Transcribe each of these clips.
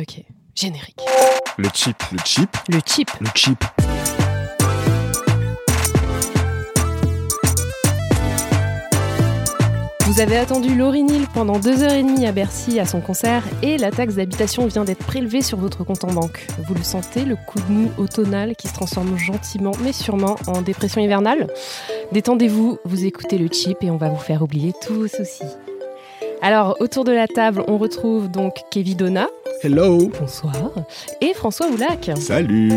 Ok, générique. Le chip. Le chip. Le chip. Le chip. Vous avez attendu Laurie Neal pendant deux heures et demie à Bercy à son concert et la taxe d'habitation vient d'être prélevée sur votre compte en banque. Vous le sentez, le coup de mou automnal qui se transforme gentiment mais sûrement en dépression hivernale Détendez-vous, vous écoutez le chip et on va vous faire oublier tous vos soucis. Alors, autour de la table, on retrouve donc Kevin Donna. Hello. Bonsoir. Et François Oulac. Salut.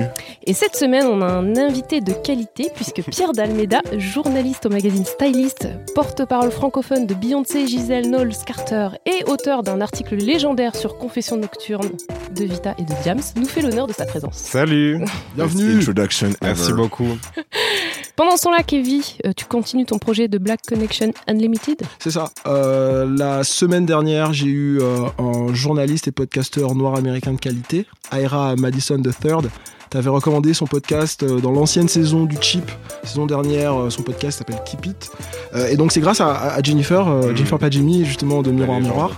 Et cette semaine, on a un invité de qualité puisque Pierre Dalmeda, journaliste au magazine Stylist, porte-parole francophone de Beyoncé, Gisèle Knowles Carter et auteur d'un article légendaire sur Confession nocturne de Vita et de Diams, nous fait l'honneur de sa présence. Salut. Bienvenue. Introduction Merci beaucoup. Pendant ce temps-là, Kevin, euh, tu continues ton projet de Black Connection Unlimited C'est ça. Euh, la semaine dernière, j'ai eu euh, un journaliste et podcasteur noir américain de qualité, Ira Madison III. T'avais recommandé son podcast dans l'ancienne saison du Chip, saison dernière, son podcast s'appelle Keep It. Euh, et donc c'est grâce à, à Jennifer, Mhm. Jennifer Padjemi, justement de Miroir. Miroir,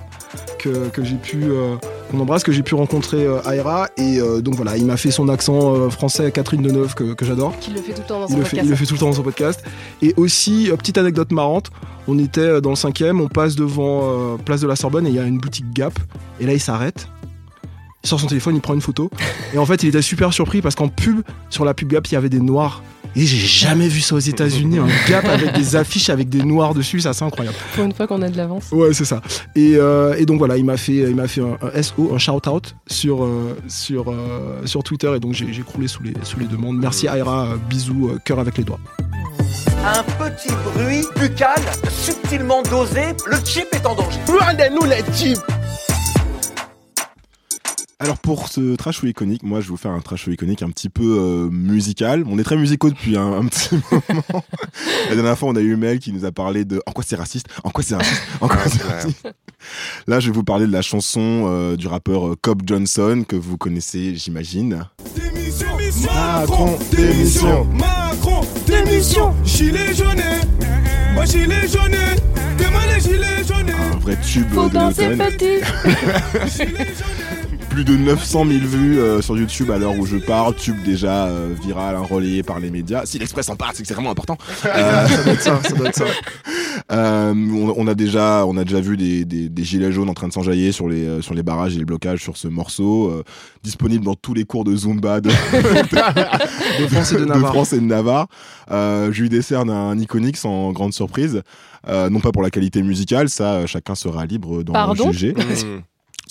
que, que j'ai pu, euh, qu'on embrasse, que j'ai pu rencontrer euh, Ira. Et euh, donc voilà, il m'a fait son accent euh, français Catherine Deneuve que, que j'adore. Qui le fait tout le temps dans son Il le, fait, podcast. il le fait tout le temps dans son podcast. Et aussi, petite anecdote marrante, on était dans le cinquième, on passe devant Place de la Sorbonne et il y a une boutique Gap. Et là, il s'arrête. Il sort son téléphone, il prend une photo. Et en fait, il était super surpris parce qu'en pub, sur la pub Gap, il y avait des noirs. Et j'ai jamais vu ça aux États-Unis, un Gap avec des affiches avec des noirs dessus, ça c'est incroyable. Pour une fois qu'on a de l'avance. Ouais, c'est ça. Et, euh, et donc voilà, il m'a fait, il m'a fait un, un SO, un shout-out sur, euh, sur, euh, sur Twitter. Et donc j'ai j'ai croulé sous les, sous les demandes. Merci Aira, bisous, euh, cœur avec les doigts. Un petit bruit buccal subtilement dosé, le chip est en danger. Rendez-nous les chips. Alors pour ce trash show iconique, moi je vais vous faire un trash show iconique un petit peu euh, musical. On est très musicaux depuis un, un petit moment. La dernière fois, on a eu Mel qui nous a parlé de en quoi c'est raciste, en quoi c'est raciste, en quoi c'est raciste? Là, je vais vous parler de la chanson euh, du rappeur euh, Cobb Johnson que vous connaissez, j'imagine. Macron, démission. Macron, démission. Gilet jaune. Moi, gilet jaune. Demain, les gilets jaunes. Un vrai tube Faut de danser l'automne. Plus de 900 000 vues euh, sur YouTube à l'heure où je parle. Tube déjà euh, viral, hein, relayé par les médias. Si l'Express en parle, c'est que c'est vraiment important. Euh, Ça doit être ça, ça doit être ça. Euh, on, on a déjà, on a déjà vu des, des, des gilets jaunes en train de s'enjailler sur les, euh, sur les barrages et les blocages sur ce morceau, euh, disponible dans tous les cours de Zumba de, De France et de Navarre. France et de Navarre. Euh, je lui décerne un iconique sans grande surprise. Euh, non pas pour la qualité musicale, ça chacun sera libre d'en juger.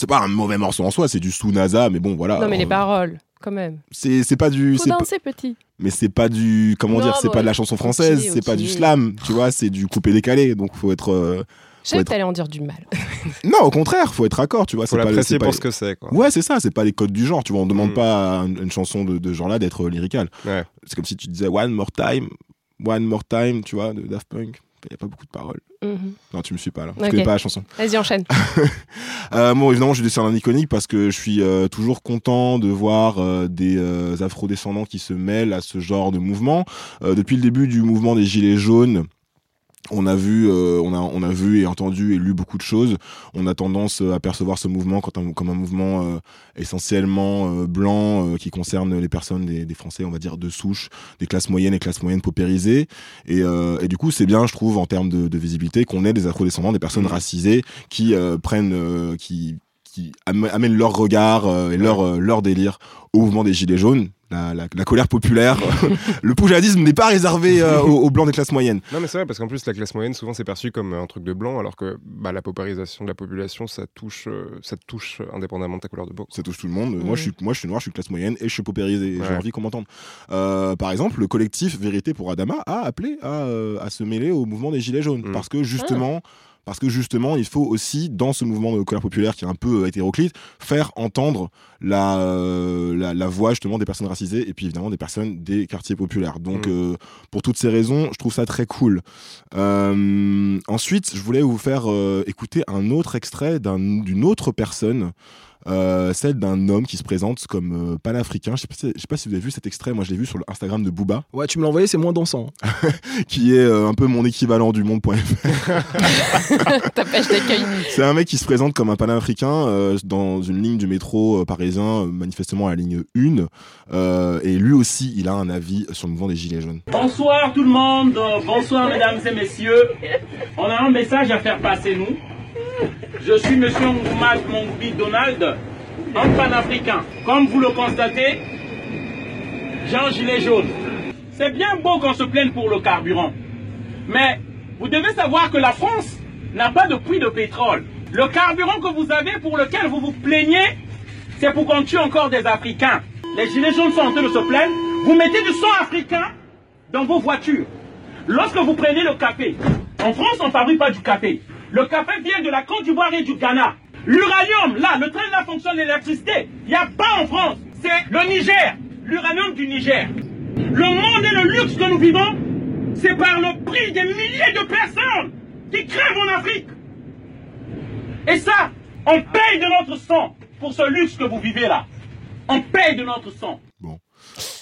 C'est pas un mauvais morceau en soi, c'est du sous NASA, mais bon voilà. Non mais les Euh, paroles, quand même. c'est c'est pas du Faut c'est pas- danser petit. mais c'est pas du comment Non, dire c'est pas de la chanson française c'est pas du slam tu vois c'est du coupé décalé donc faut être euh, Je savais être- que t'allais en dire du mal. non au contraire faut être accord tu vois Faut c'est pas, l'apprécier c'est pas- pour ce que c'est, quoi. ouais c'est ça c'est pas les codes du genre tu vois on demande Mm. pas à une, une chanson de, de ce genre là d'être lyrical Ouais. c'est comme si tu disais one more time one more time tu vois de Daft Punk il y a pas beaucoup de paroles Mhm. non tu me suis pas là je connais pas la chanson Vas-y, enchaîne. Euh, bon, évidemment, je décerne un iconique parce que je suis euh, toujours content de voir euh, des euh, afrodescendants qui se mêlent à ce genre de mouvement. Euh, depuis le début du mouvement des Gilets jaunes, on a vu, euh, on a, on a vu et entendu et lu beaucoup de choses. On a tendance euh, à percevoir ce mouvement un- comme un mouvement euh, essentiellement euh, blanc qui concerne les personnes des, des Français, on va dire de souche, des classes moyennes et classes moyennes paupérisées. Et, et du coup, c'est bien, je trouve, en termes de, de visibilité, qu'on ait des afrodescendants, des personnes Mhm. racisées qui prennent, qui, qui am- amènent leur regard et leur, leur délire au mouvement des Gilets jaunes. La, la, la colère populaire, le poujadisme n'est pas réservé euh, aux, aux blancs des classes moyennes. Non, mais c'est vrai, parce qu'en plus, la classe moyenne, souvent, c'est perçu comme un truc de blanc, alors que bah, la paupérisation de la population, ça touche, euh, ça touche indépendamment de ta couleur de peau. Ça touche tout le monde. Moi, je suis, moi, je suis noir, je suis classe moyenne et je suis paupérisé. J'ai envie qu'on m'entende. Euh, par exemple, le collectif Vérité pour Adama a appelé à, euh, à se mêler au mouvement des Gilets jaunes. Mhm. Parce que justement, parce que justement, il faut aussi, dans ce mouvement de colère populaire qui est un peu euh, hétéroclite, faire entendre la, euh, la, la voix justement des personnes racisées et puis évidemment des personnes des quartiers populaires. Donc, Mm. euh, pour toutes ces raisons, je trouve ça très cool. Ensuite, je voulais vous faire écouter un autre extrait d'un- d'une autre personne. Euh, celle d'un homme qui se présente comme euh, panafricain. Je sais, pas si, je sais pas si vous avez vu cet extrait, moi je l'ai vu sur l'Instagram de Booba, Ouais, tu me l'as envoyé, c'est moins dansant. qui est euh, un peu mon équivalent du monde.fr. Ta page d'accueil. C'est un mec qui se présente comme un panafricain euh, dans une ligne du métro euh, parisien, manifestement à la ligne 1. Euh, et lui aussi, il a un avis sur le mouvement des Gilets jaunes. Bonsoir tout le monde, bonsoir mesdames et messieurs. On a un message à faire passer nous. Je suis monsieur Ngoumad Mongbi Donald, un panafricain. Comme vous le constatez, j'ai un gilet jaune. C'est bien beau qu'on se plaigne pour le carburant. Mais vous devez savoir que la France n'a pas de puits de pétrole. Le carburant que vous avez pour lequel vous vous plaignez, c'est pour qu'on tue encore des Africains. Les gilets jaunes sont en train de se plaindre. Vous mettez du sang africain dans vos voitures. Lorsque vous prenez le café, en France, on ne fabrique pas du café. Le café vient de la Côte d'Ivoire et du Ghana. L'uranium, là, le train là fonctionne l'électricité. Il n'y a pas en France. C'est le Niger, l'uranium du Niger. Le monde et le luxe que nous vivons, c'est par le prix des milliers de personnes qui crèvent en Afrique. Et ça, on paye de notre sang pour ce luxe que vous vivez là. On paye de notre sang.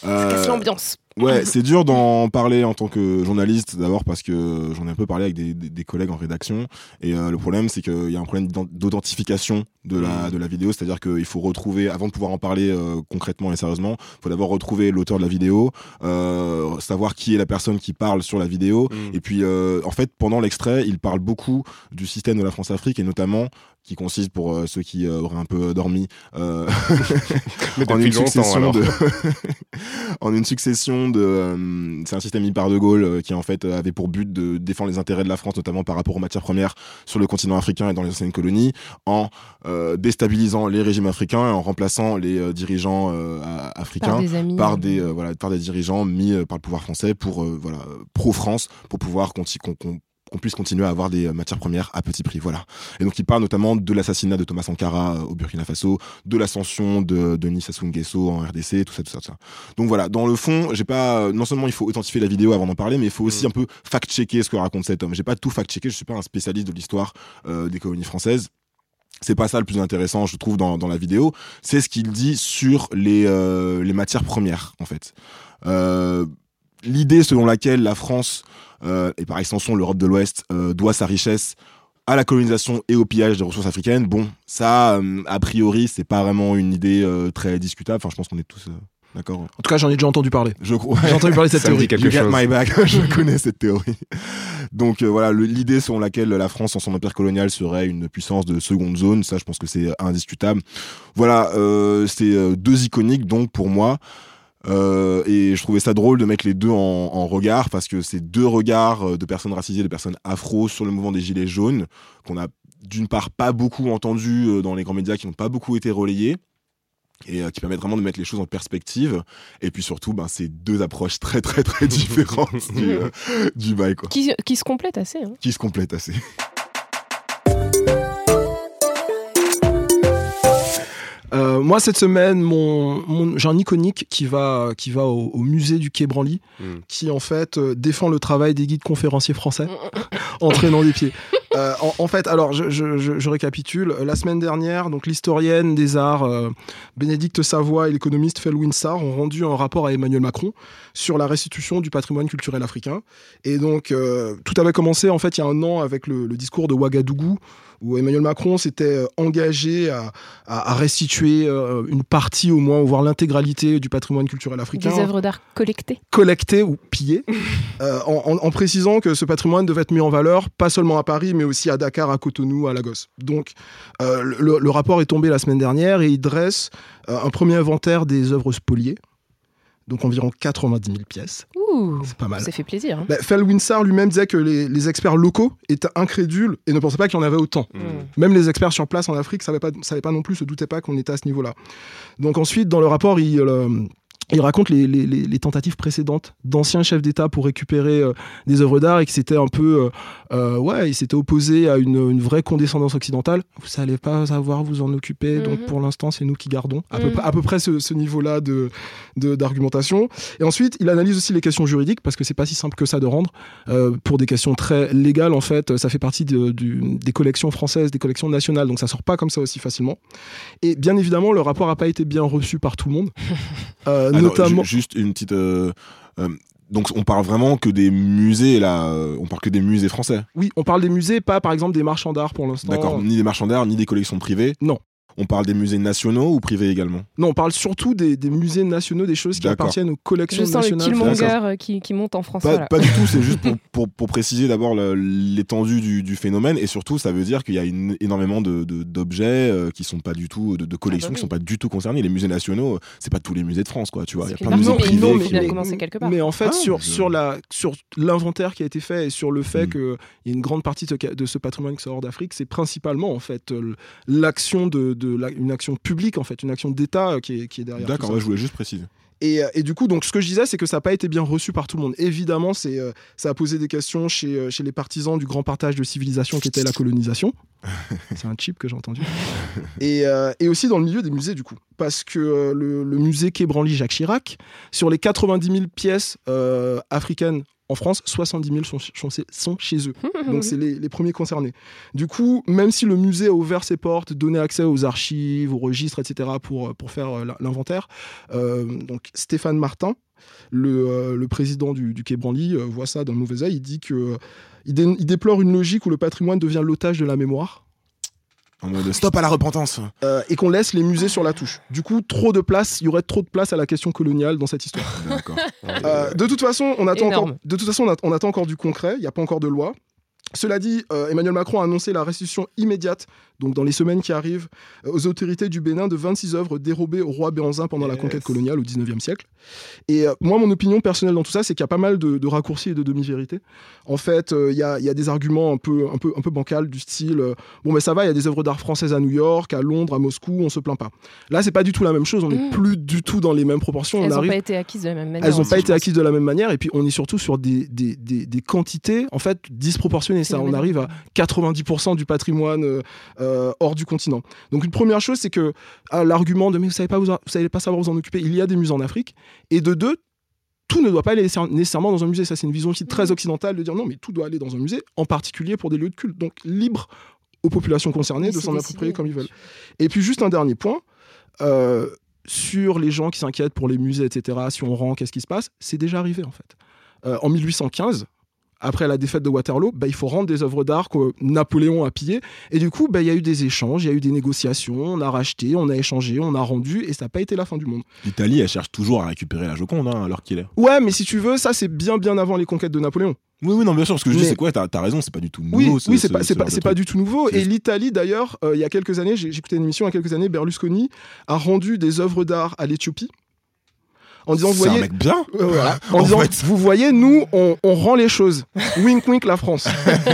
Euh, Casse l'ambiance. Ouais, c'est dur d'en parler en tant que journaliste, d'abord parce que j'en ai un peu parlé avec des, des- des collègues en rédaction. Et euh, le problème, c'est qu'il y a un problème d'authentification de la, de la vidéo, c'est-à-dire qu'il faut retrouver, avant de pouvoir en parler euh, concrètement et sérieusement, il faut d'abord retrouver l'auteur de la vidéo, euh, savoir qui est la personne qui parle sur la vidéo. Mm. Et puis, en fait, pendant l'extrait, il parle beaucoup du système de la France-Afrique et notamment qui consiste, pour euh, ceux qui euh, auraient un peu dormi, euh, Mais en une succession de en une succession de euh, c'est un système mis par de Gaulle euh, qui en fait euh, avait pour but de défendre les intérêts de la France notamment par rapport aux matières premières sur le continent africain et dans les anciennes colonies en euh, déstabilisant les régimes africains et en remplaçant les euh, dirigeants euh, Par africains des amis. par des euh, voilà par des dirigeants mis euh, par le pouvoir français pour euh, voilà pro France pour pouvoir qu'on- qu'on puisse continuer à avoir des euh, matières premières à petit prix voilà et donc il parle notamment de l'assassinat de Thomas Sankara euh, au Burkina Faso de l'ascension de Denis Sassou Nguesso en RDC tout ça tout ça tout ça donc voilà dans le fond j'ai pas euh, non seulement il faut authentifier la vidéo avant d'en parler mais il faut aussi Mm. un peu fact-checker ce que raconte cet homme j'ai pas tout fact-checké je suis pas un spécialiste de l'histoire euh, des colonies françaises c'est pas ça le plus intéressant, je trouve, dans, dans la vidéo. C'est ce qu'il dit sur les, euh, les matières premières, en fait. Euh, L'idée selon laquelle la France, et par extension l'Europe de l'Ouest, euh, doit sa richesse à la colonisation et au pillage des ressources africaines, bon, ça, euh, a priori, c'est pas vraiment une idée euh, très discutable. Enfin, je pense qu'on est tous euh, d'accord. En tout cas, j'en ai déjà entendu parler. Je crois. J'ai entendu parler de cette Ça théorie. You chose. my back. je connais cette théorie. Donc euh, voilà, l'idée selon laquelle la France, en son empire colonial, serait une puissance de seconde zone, ça, je pense que c'est indiscutable. Voilà, euh, c'est euh, deux iconiques donc pour moi. Euh, et je trouvais ça drôle de mettre les deux en, en regard parce que c'est deux regards euh, de personnes racisées, de personnes afro sur le mouvement des gilets jaunes qu'on a d'une part pas beaucoup entendu euh, dans les grands médias, qui n'ont pas beaucoup été relayés et euh, qui permettent vraiment de mettre les choses en perspective. Et puis surtout, ben, c'est deux approches très très très différentes du, euh, du bail, quoi, Qui, qui se complètent assez. hein. qui se complètent assez. Euh, moi, cette semaine, mon, mon- j'ai un iconique qui va, qui va au, au musée du Quai Branly, Mm. qui en fait euh, défend le travail des guides conférenciers français en traînant des pieds. Euh, en, en fait, alors je, je- je- je récapitule. La semaine dernière, donc l'historienne des arts Bénédicte Savoie et l'économiste Fel Winstar ont rendu un rapport à Emmanuel Macron sur la restitution du patrimoine culturel africain. Et donc, tout avait commencé en fait il y a un an avec le, le discours de Ouagadougou où Emmanuel Macron s'était euh, engagé à, à- à restituer euh, une partie au moins, voire l'intégralité du patrimoine culturel africain Des œuvres d'art collectées. collecté ou pillé, euh, en, en- en précisant que ce patrimoine devait être mis en valeur, pas seulement à Paris, mais aussi à Dakar, à Cotonou, à Lagos. Donc, euh, le, le rapport est tombé la semaine dernière et il dresse euh, un premier inventaire des œuvres spoliées, donc environ 90 000 pièces. C'est pas mal. ça fait plaisir. hein. Bah, Winsar lui-même disait que les, les experts locaux étaient incrédules et ne pensaient pas qu'il y en avait autant. Mm. Même les experts sur place en Afrique ne savaient pas, savaient pas non plus, se doutaient pas qu'on était à ce niveau-là. Donc ensuite, dans le rapport, il, euh, il raconte les, les- les- les tentatives précédentes d'anciens chefs d'État pour récupérer euh, des œuvres d'art et que c'était un peu, euh, euh, ouais, il s'était opposé à une, une vraie condescendance occidentale. Vous n'allez pas savoir vous en occuper, donc Mhm. pour l'instant c'est nous qui gardons. À, peu, Mhm. près- à peu près ce, ce niveau-là de d'argumentation. Et ensuite, il analyse aussi les questions juridiques parce que c'est pas si simple que ça de rendre. Euh, pour des questions très légales, en fait, ça fait partie de- du- des collections françaises, des collections nationales, donc ça sort pas comme ça aussi facilement. Et bien évidemment, le rapport a pas été bien reçu par tout le monde, Ah notamment. ju- juste une petite. euh, euh, donc on parle vraiment que des musées là, euh, on parle que des musées français. Oui, on parle des musées, pas par exemple des marchands d'art pour l'instant. D'accord, ni des marchands d'art, ni des collections privées. Non. On parle des musées nationaux ou privés également? Non, on parle surtout des, des musées nationaux, des choses qui appartiennent aux collections Je sens le nationales. Killmonger euh, qui, qui monte en France. Pas, voilà. pas du tout, c'est juste pour, pour, pour préciser d'abord le- l'étendue du, du phénomène et surtout ça veut dire qu'il y a une- énormément de- de- d'objets euh, qui sont pas du tout, de, de collections Ah bah qui oui. sont pas du tout concernés. Les musées nationaux, euh, c'est pas tous les musées de France quoi, tu vois. Il y a plein de musées privés. non, qui- faut bien commencer quelque part. Mais en fait, Ah, sur, sur, la, sur l'inventaire qui a été fait et sur le fait Mm. qu'il y a une grande partie de, de ce patrimoine qui sort d'Afrique, c'est principalement en fait l'action de, de la- une action publique en fait, une action d'État euh, qui est, qui est derrière. D'accord, ouais, je voulais juste préciser. Et, euh, et du coup, donc, ce que je disais, c'est que ça n'a pas été bien reçu par tout le monde. Évidemment, c'est, euh, ça a posé des questions chez, euh, chez les partisans du grand partage de civilisation qui était la colonisation. c'est un chip que j'ai entendu. Et, euh, et aussi dans le milieu des musées, du coup. Parce que le, le musée Quai Branly-Jacques Chirac, sur les 90 000 pièces africaines en France, 70 000 sont, sont- sont chez eux. Donc c'est les, les premiers concernés. Du coup, même si le musée a ouvert ses portes, donné accès aux archives, aux registres, etc., pour, pour faire euh, l'inventaire, euh, donc Stéphane Martin, le, euh, le président du, du Quai Branly, euh, voit ça d'un mauvais œil. Il dit que euh, il, dé- il déplore une logique où le patrimoine devient l'otage de la mémoire En mode stop à la repentance. euh, et qu'on laisse les musées sur la touche. Du coup, trop de place, il y aurait trop de place à la question coloniale dans cette histoire. D'accord. Euh, de toute façon, on attend Énorme. encore. De toute façon, on attend encore du concret. Il n'y a pas encore de loi. Cela dit, euh, Emmanuel Macron a annoncé la restitution immédiate, donc dans les semaines qui arrivent, euh, aux autorités du Bénin de 26 œuvres dérobées au roi Béanzin pendant la conquête coloniale au 19e siècle. Et euh, moi, mon opinion personnelle dans tout ça, c'est qu'il y a pas mal de, de raccourcis et de demi-vérités. En fait, euh, il y, a, y a des arguments un peu, un peu, un peu bancals du style euh, bon, mais ça va, il y a des œuvres d'art françaises à New York, à Londres, à Moscou, on se plaint pas. Là, c'est pas du tout la même chose. On n'est Mm. plus du tout dans les mêmes proportions. Elles on n'ont arrive pas été acquises de la même manière. elles n'ont aussi, pas été acquises de la même manière et puis on est surtout sur des, des, des, des quantités en fait disproportionnées. Ça, on arrive à 90% du patrimoine euh, hors du continent. Donc une première chose, c'est que ah, l'argument de mais vous savez pas vous, en- vous savez pas savoir vous en occuper, il y a des musées en Afrique. Et de deux, tout ne doit pas aller nécessaire- nécessairement dans un musée. Ça, c'est une vision aussi très occidentale de dire non, mais tout doit aller dans un musée, en particulier pour des lieux de culte. Donc libre aux populations concernées de s'en approprier comme ils veulent. Et puis juste un dernier point. euh, sur les gens qui s'inquiètent pour les musées, etc., si on rend, qu'est-ce qui se passe? C'est déjà arrivé en fait. Euh, en 1815, après la défaite de Waterloo, bah, il faut rendre des œuvres d'art que Napoléon a pillées. Et du coup, bah, il y a eu des échanges, il y a eu des négociations, on a racheté, on a échangé, on a rendu, et ça n'a pas été la fin du monde. L'Italie, elle cherche toujours à récupérer la Joconde, hein, alors qu'il est. Ouais, mais si tu veux, ça c'est bien bien avant les conquêtes de Napoléon. Oui, oui, non, bien sûr, ce que je dis, Mais- c'est quoi T'as as raison, c'est pas du tout nouveau. Oui, ce- oui, c'est ce- pas, ce du tout nouveau. Et l'Italie, d'ailleurs, euh, il y a quelques années, j'ai j'ai écouté une émission il y a quelques années, Berlusconi a rendu des œuvres d'art à l'Éthiopie. En disant, vous un voyez, mec bien. Euh, voilà. En En disant, fait. vous voyez, nous, on, on rend les choses. Wink wink la France.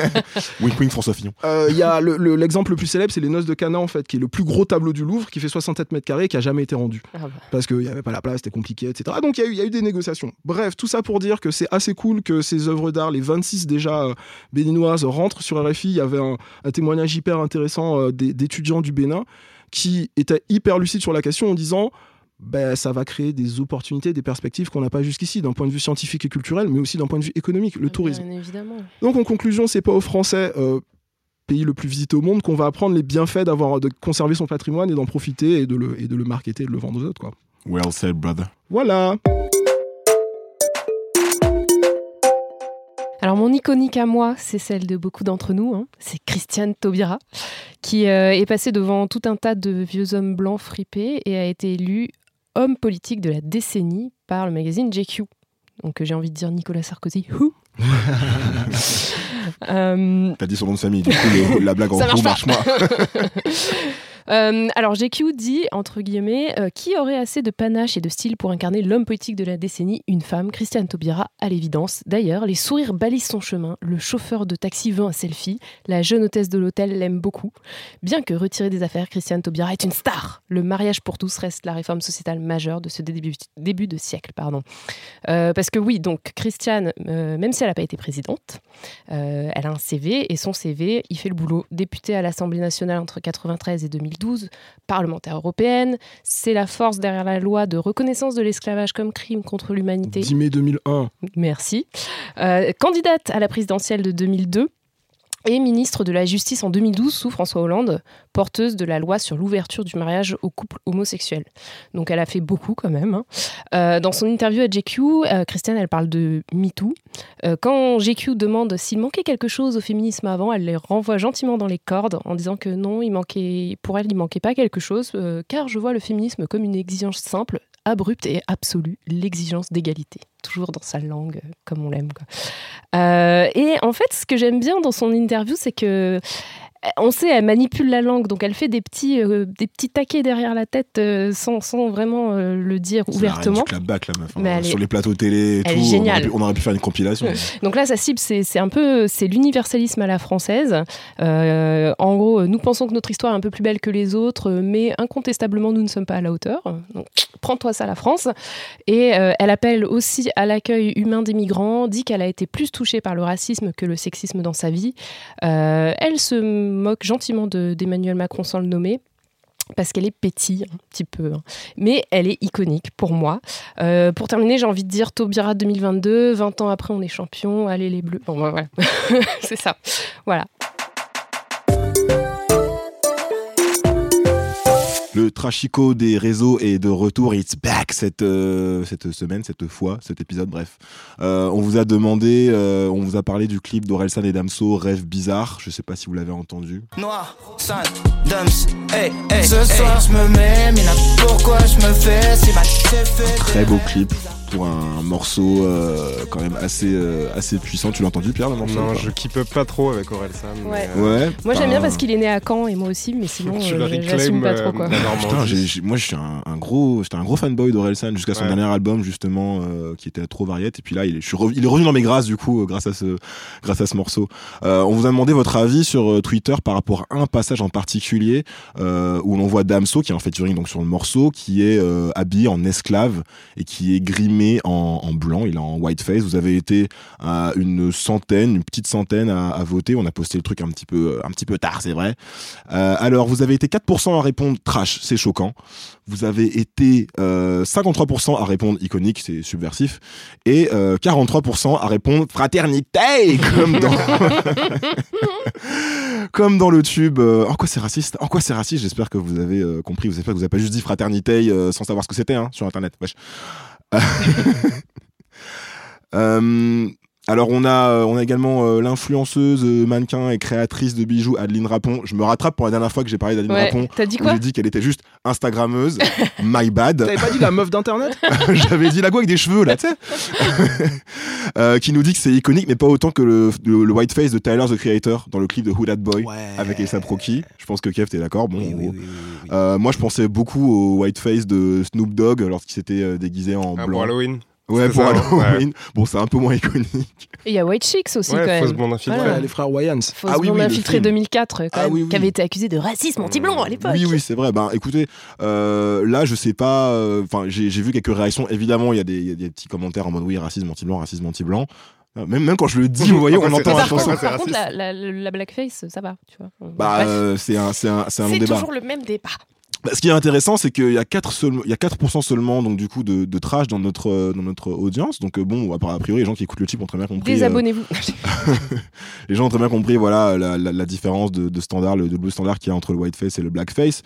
Wink wink François Fillon. Euh, Il y a le- le- l'exemple le, plus célèbre, c'est les Noces de Cana, en fait, qui est le plus gros tableau du Louvre, qui fait 67 mètres carrés, et qui a jamais été rendu. Ah bah. Parce qu'il n'y avait pas la place, c'était compliqué, etc. Donc il y, a eu- il y a eu des négociations. Bref, tout ça pour dire que c'est assez cool que ces œuvres d'art, les 26 déjà euh, béninoises, rentrent sur RFI. Il y avait un, un témoignage hyper intéressant euh, d'étudiants du Bénin qui étaient hyper lucides sur la question en disant ben, ça va créer des opportunités, des perspectives qu'on n'a pas jusqu'ici, d'un point de vue scientifique et culturel, mais aussi d'un point de vue économique, le Ah, tourisme. Bien évidemment. Donc en conclusion, c'est pas aux Français, euh, pays le plus visité au monde, qu'on va apprendre les bienfaits d'avoir de conserver son patrimoine et d'en profiter et de le et de le marketer, et de le vendre aux autres, quoi. Well said, brother. Voilà. Alors mon iconique à moi, c'est celle de beaucoup d'entre nous, hein. c'est Christiane Taubira, qui euh, est passée devant tout un tas de vieux hommes blancs fripés et a été élu homme politique de la décennie par le magazine JQ. Donc euh, j'ai envie de dire Nicolas Sarkozy. Who? Euh, T'as dit son nom de famille, du coup, le- la blague en marche marche moi. Euh, alors GQ dit, entre guillemets, euh, qui aurait assez de panache et de style pour incarner l'homme politique de la décennie Une femme, Christiane Taubira, à l'évidence. D'ailleurs, les sourires balisent son chemin, le chauffeur de taxi veut un selfie, la jeune hôtesse de l'hôtel l'aime beaucoup. Bien que retirée des affaires, Christiane Taubira est une star. Le mariage pour tous reste la réforme sociétale majeure de ce début, de siècle. Pardon. Euh, parce que oui, donc Christiane, même si elle n'a pas été présidente, elle a un CV et son CV, il fait le boulot. Députée à l'Assemblée nationale entre 93 et 2012, parlementaire européenne, c'est la force derrière la loi de reconnaissance de l'esclavage comme crime contre l'humanité. 10 mai 2001. Merci. Euh, candidate à la présidentielle de 2002 et ministre de la Justice en 2012 sous François Hollande, porteuse de la loi sur l'ouverture du mariage aux couples homosexuels. Donc elle a fait beaucoup quand même. hein. Euh, dans son interview à GQ, euh, Christiane, elle parle de MeToo. Euh, quand GQ demande s'il manquait quelque chose au féminisme avant, elle les renvoie gentiment dans les cordes en disant que non, pour elle, il manquait pas quelque chose, car je vois le féminisme comme une exigence simple, abrupte et absolue, l'exigence d'égalité. Toujours dans sa langue, euh, comme on l'aime. Euh, et en fait, ce que j'aime bien dans son interview, c'est que on sait, elle manipule la langue, donc elle fait des petits, euh, des petits taquets derrière la tête euh, sans, sans vraiment euh, le dire la ouvertement. du clapback, la meuf. hein. Mais Sur est- les plateaux télé et elle tout. est on aurait pu- On aurait pu faire une compilation. Donc là, sa cible, c'est un peu c'est l'universalisme à la française. Euh, en gros, euh, nous pensons que notre histoire est un peu plus belle que les autres, euh, mais incontestablement, nous ne sommes pas à la hauteur. Donc, prends-toi ça, la France. Et euh, elle appelle aussi à l'accueil humain des migrants, dit qu'elle a été plus touchée par le racisme que le sexisme dans sa vie. Euh, elle se moque gentiment de- d'Emmanuel Macron sans le nommer. Parce qu'elle est pétille, un petit peu. hein. Mais elle est iconique pour moi. Euh, pour terminer, j'ai envie de dire Taubira 2022, 20 ans après, on est champion, allez les bleus. Bon, voilà. c'est ça. Voilà. Le trachico des réseaux est de retour. It's back cette, euh, cette semaine, cette fois, cet épisode, bref. Euh, on vous a demandé, euh, on vous a parlé du clip d'Orelsan et Damso, Rêve bizarre. Je sais pas si vous l'avez entendu. Noir, 5, Dums, hey, hey, Ce soir je me mets, Mina, pourquoi je me fais si mal? Fait Très beau clip pour un morceau euh, quand même assez, euh, assez puissant. Tu l'as entendu, Pierre, le morceau Non, pas je up pas trop avec Orelsan. mais, Ouais. euh, Ouais. Moi, j'aime bien parce qu'il est né à Caen et moi aussi, mais sinon, je euh, réclame pas trop. euh, Quoi. moi, je suis un, un gros, j'étais un gros fanboy d'Orelsan jusqu'à son Ouais. dernier album justement, euh, qui était trop variette. Et puis là, il est, je suis rev- il est revenu dans mes grâces du coup, euh, grâce à ce, grâce à ce morceau. Euh, on vous a demandé votre avis sur euh, Twitter par rapport à un passage en particulier euh, où l'on voit Damso qui est en featuring donc sur le morceau, qui est euh, habillé en esclave et qui est grimé en, blanc. Il est en whiteface. Vous avez été à une centaine, une petite centaine à, voter. On a posté le truc un petit peu, un petit peu tard, c'est vrai. Euh, alors, vous avez été 4% à répondre trash, c'est choquant. Vous avez été euh, 53% à répondre iconique, c'est subversif, et euh, 43% à répondre fraternité, comme dans, comme dans le tube. euh, en quoi c'est raciste? En quoi c'est raciste? J'espère que vous avez euh, compris. J'espère que vous n'avez pas juste dit fraternité euh, sans savoir ce que c'était hein, sur Internet. Wesh. Euh, alors on a euh, on a également euh, l'influenceuse euh, mannequin et créatrice de bijoux Adeline Rapon. Je me rattrape pour la dernière fois que j'ai parlé d'Adeline Ouais. Rapon. T'as dit quoi J'ai dit qu'elle était juste Instagrammeuse. My bad. T'avais pas dit la meuf d'internet J'avais dit la go avec des cheveux là, tu sais. Euh, qui nous dit que c'est iconique, mais pas autant que le, le, le whiteface de Tyler the Creator dans le clip de Who That Boy avec A$AP Rocky. Je pense que Kev t'es d'accord. Bon, en gros. Euh, moi je pensais beaucoup au whiteface de Snoop Dogg lorsqu'il s'était déguisé en Ah, blanc. pour Halloween. Ouais, C'est pour ça, Halloween. Bon, c'est un peu moins iconique. Et il y a White Chicks aussi, Ouais, quand même. infiltrée. Voilà. Les frères Wayans. Fausse Ah oui, oui, film. 2004, quand Ah même, oui, oui. qui avait été accusé de racisme anti-blanc à l'époque. Oui, oui, c'est vrai. Ben, écoutez, euh, là, je sais pas. euh, Enfin, j'ai j'ai vu quelques réactions. Évidemment, il y, a des- il y a des petits commentaires en mode oui, racisme anti-blanc, racisme anti-blanc. Euh, Même, même quand je le dis, vous voyez, on c'est- entend la par contre, par contre, la, la- la blackface, ça va, tu vois. Bah, euh, c'est un, c'est un, c'est un long c'est débat. toujours le même débat. Bah, ce qui est intéressant, c'est qu'il y a 4 seulement, il y a 4% seulement donc du coup de, de trash dans notre euh, dans notre audience. Donc euh, bon, a priori, les gens qui écoutent le type ont très bien compris. euh, Désabonnez-vous. les gens ont très bien compris, voilà, la, la- la différence de, de standard, le double standard qu'il y a entre le whiteface et le blackface.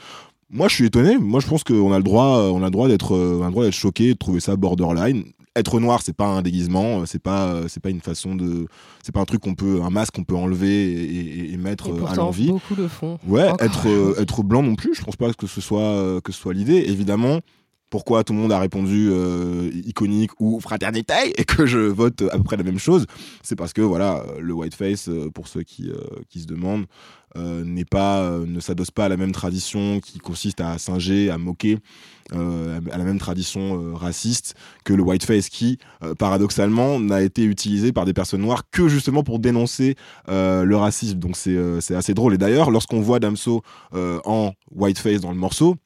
Moi, je suis étonné. Moi, je pense qu'on a le droit, on a le droit d'être, on a le droit d'être choqué, de trouver ça borderline. Être noir, c'est pas un déguisement, euh, c'est pas, euh, c'est pas une façon de, c'est pas un truc qu'on peut, un masque qu'on peut enlever et, et- et mettre Et euh, à l'envie. beaucoup le font. Ouais, Encore. être, être blanc non plus, je pense pas que ce soit, que ce soit l'idée. Évidemment, pourquoi tout le monde a répondu euh, iconique ou fraternité et que je vote à peu près la même chose, c'est parce que voilà, le whiteface, pour ceux qui, euh, qui se demandent, euh, n'est pas, ne s'adosse pas à la même tradition qui consiste à singer, à moquer, euh, à la même tradition euh, raciste que le whiteface qui, euh, paradoxalement, n'a été utilisé par des personnes noires que justement pour dénoncer le racisme. Donc c'est assez drôle. Et d'ailleurs, lorsqu'on voit Damso en whiteface dans le morceau,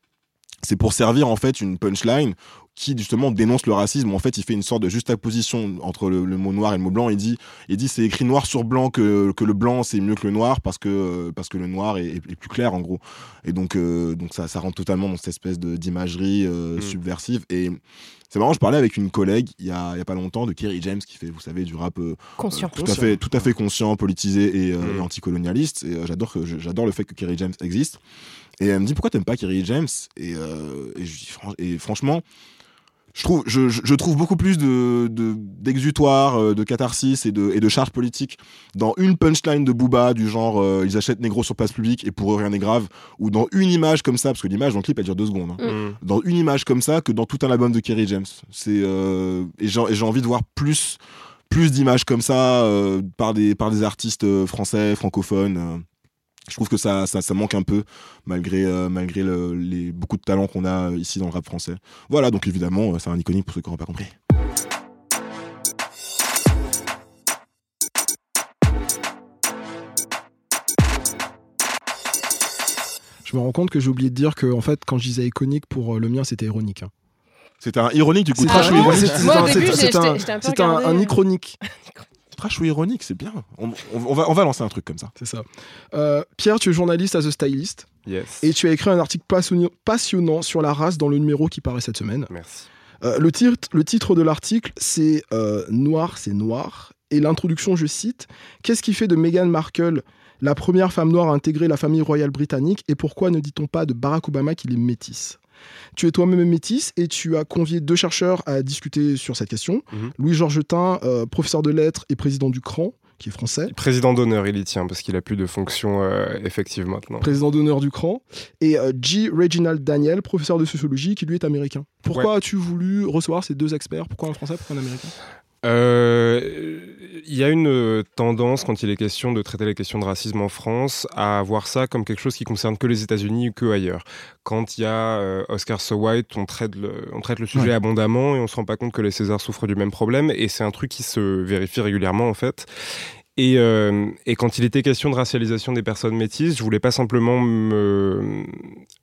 c'est pour servir en fait une punchline qui justement dénonce le racisme. En fait, il fait une sorte de juxtaposition entre le, le mot noir et le mot blanc. Il dit, il dit c'est écrit noir sur blanc que, que le blanc c'est mieux que le noir parce que parce que le noir est, est plus clair en gros. Et donc euh, donc ça ça rentre totalement dans cette espèce de d'imagerie euh, Mm. subversive. Et c'est marrant, je parlais avec une collègue il y a il y a pas longtemps de Kerry James qui fait vous savez du rap euh, Conscient. tout à fait tout à fait conscient, politisé et, euh, Mm. et anticolonialiste. Et euh, j'adore j'adore le fait que Kerry James existe. Et elle me dit pourquoi t'aimes pas Kerry James? Et, euh, et, je dis fran- et franchement, je trouve, je, je- je trouve beaucoup plus de de- d'exutoire, euh, de, catharsis et de, et de charge politique dans une punchline de Booba du genre euh, ils achètent négro sur place publique et pour eux rien n'est grave, ou dans une image comme ça, parce que l'image dans le clip elle dure deux secondes. hein. Mm. Dans une image comme ça que dans tout un album de Kerry James. C'est euh, et j'ai et j'ai envie de voir plus plus d'images comme ça euh, par des par des artistes français francophones. Je trouve que ça, ça, ça manque un peu malgré euh, malgré le- les beaucoup de talents qu'on a euh, ici dans le rap français. Voilà, donc évidemment, euh, c'est un iconique pour ceux qui n'auront pas compris. Je me rends compte que j'ai oublié de dire que, en fait, quand je disais iconique, pour le mien, c'était ironique. hein. C'était un ironique du coup. C'est Trash un- un-. Trash ou ironique, c'est bien. On, on- on va, on va lancer un truc comme ça. c'est ça. Euh, Pierre, tu es journaliste à The Stylist Yes. et tu as écrit un article passionnant sur la race dans le numéro qui paraît cette semaine. Merci. Euh, le, titre, le titre de l'article, c'est euh, Noir, c'est noir. Et l'introduction, je cite Qu'est-ce qui fait de Meghan Markle la première femme noire à intégrer la famille royale britannique et pourquoi ne dit-on pas de Barack Obama qu'il est métisse? Tu es toi-même métisse et tu as convié deux chercheurs à discuter sur cette question. Mhm. Louis Georgetin, euh, professeur de lettres et président du CRAN, qui est français, Président d'honneur, il y tient parce qu'il a plus de fonction euh, effective maintenant. président d'honneur du CRAN, et euh, G. Reginald Daniel, professeur de sociologie, qui lui est américain. Pourquoi as-tu voulu recevoir ces deux experts? Pourquoi un français? Pourquoi un américain? Euh, Il y a une euh, tendance, quand il est question de traiter les questions de racisme en France, à voir ça comme quelque chose qui concerne que les États-Unis ou que ailleurs. Quand il y a euh, Oscar So White, on traite le, on traite le sujet Ouais. abondamment et on se rend pas compte que les Césars souffrent du même problème. Et c'est un truc qui se vérifie régulièrement en fait. Et, euh, et quand il était question de racialisation des personnes métisses, je voulais pas simplement me-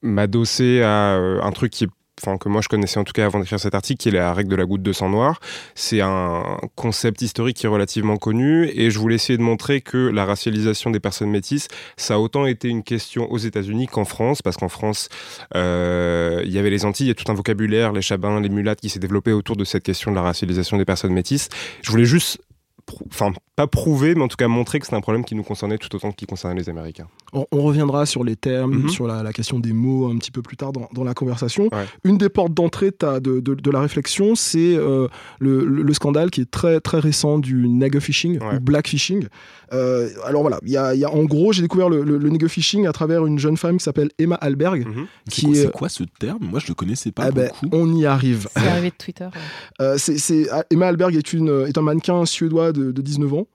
m'adosser à euh, un truc qui est Enfin, que moi je connaissais en tout cas avant d'écrire cet article, qui est la règle de la goutte de sang noir. C'est un concept historique qui est relativement connu et je voulais essayer de montrer que la racialisation des personnes métisses, ça a autant été une question aux États-Unis qu'en France, parce qu'en France, euh, il y avait les Antilles, il y a tout un vocabulaire, les chabins, les mulattes qui s'est développé autour de cette question de la racialisation des personnes métisses. Je voulais juste, enfin, pas prouver, mais en tout cas montrer que c'est un problème qui nous concernait tout autant qu'il concernait les Américains. On, on reviendra sur les termes, Mhm. sur la, la question des mots un petit peu plus tard dans, dans la conversation. Ouais. Une des portes d'entrée de, la réflexion, c'est euh, le, le- le scandale qui est très, très récent du nigger phishing Ouais. ou black phishing. Euh, alors voilà, il y a, il y a- en gros, j'ai découvert le, le, le nigger phishing à travers une jeune femme qui s'appelle Emma Alberg. Mhm. C'est quoi, est- c'est quoi ce terme? Moi, je le connaissais pas Ah ben, beaucoup. on y arrive. C'est arrivé de Twitter. ouais. Euh, ah, Emma Alberg est, une, est un mannequin suédois de, de 19 ans.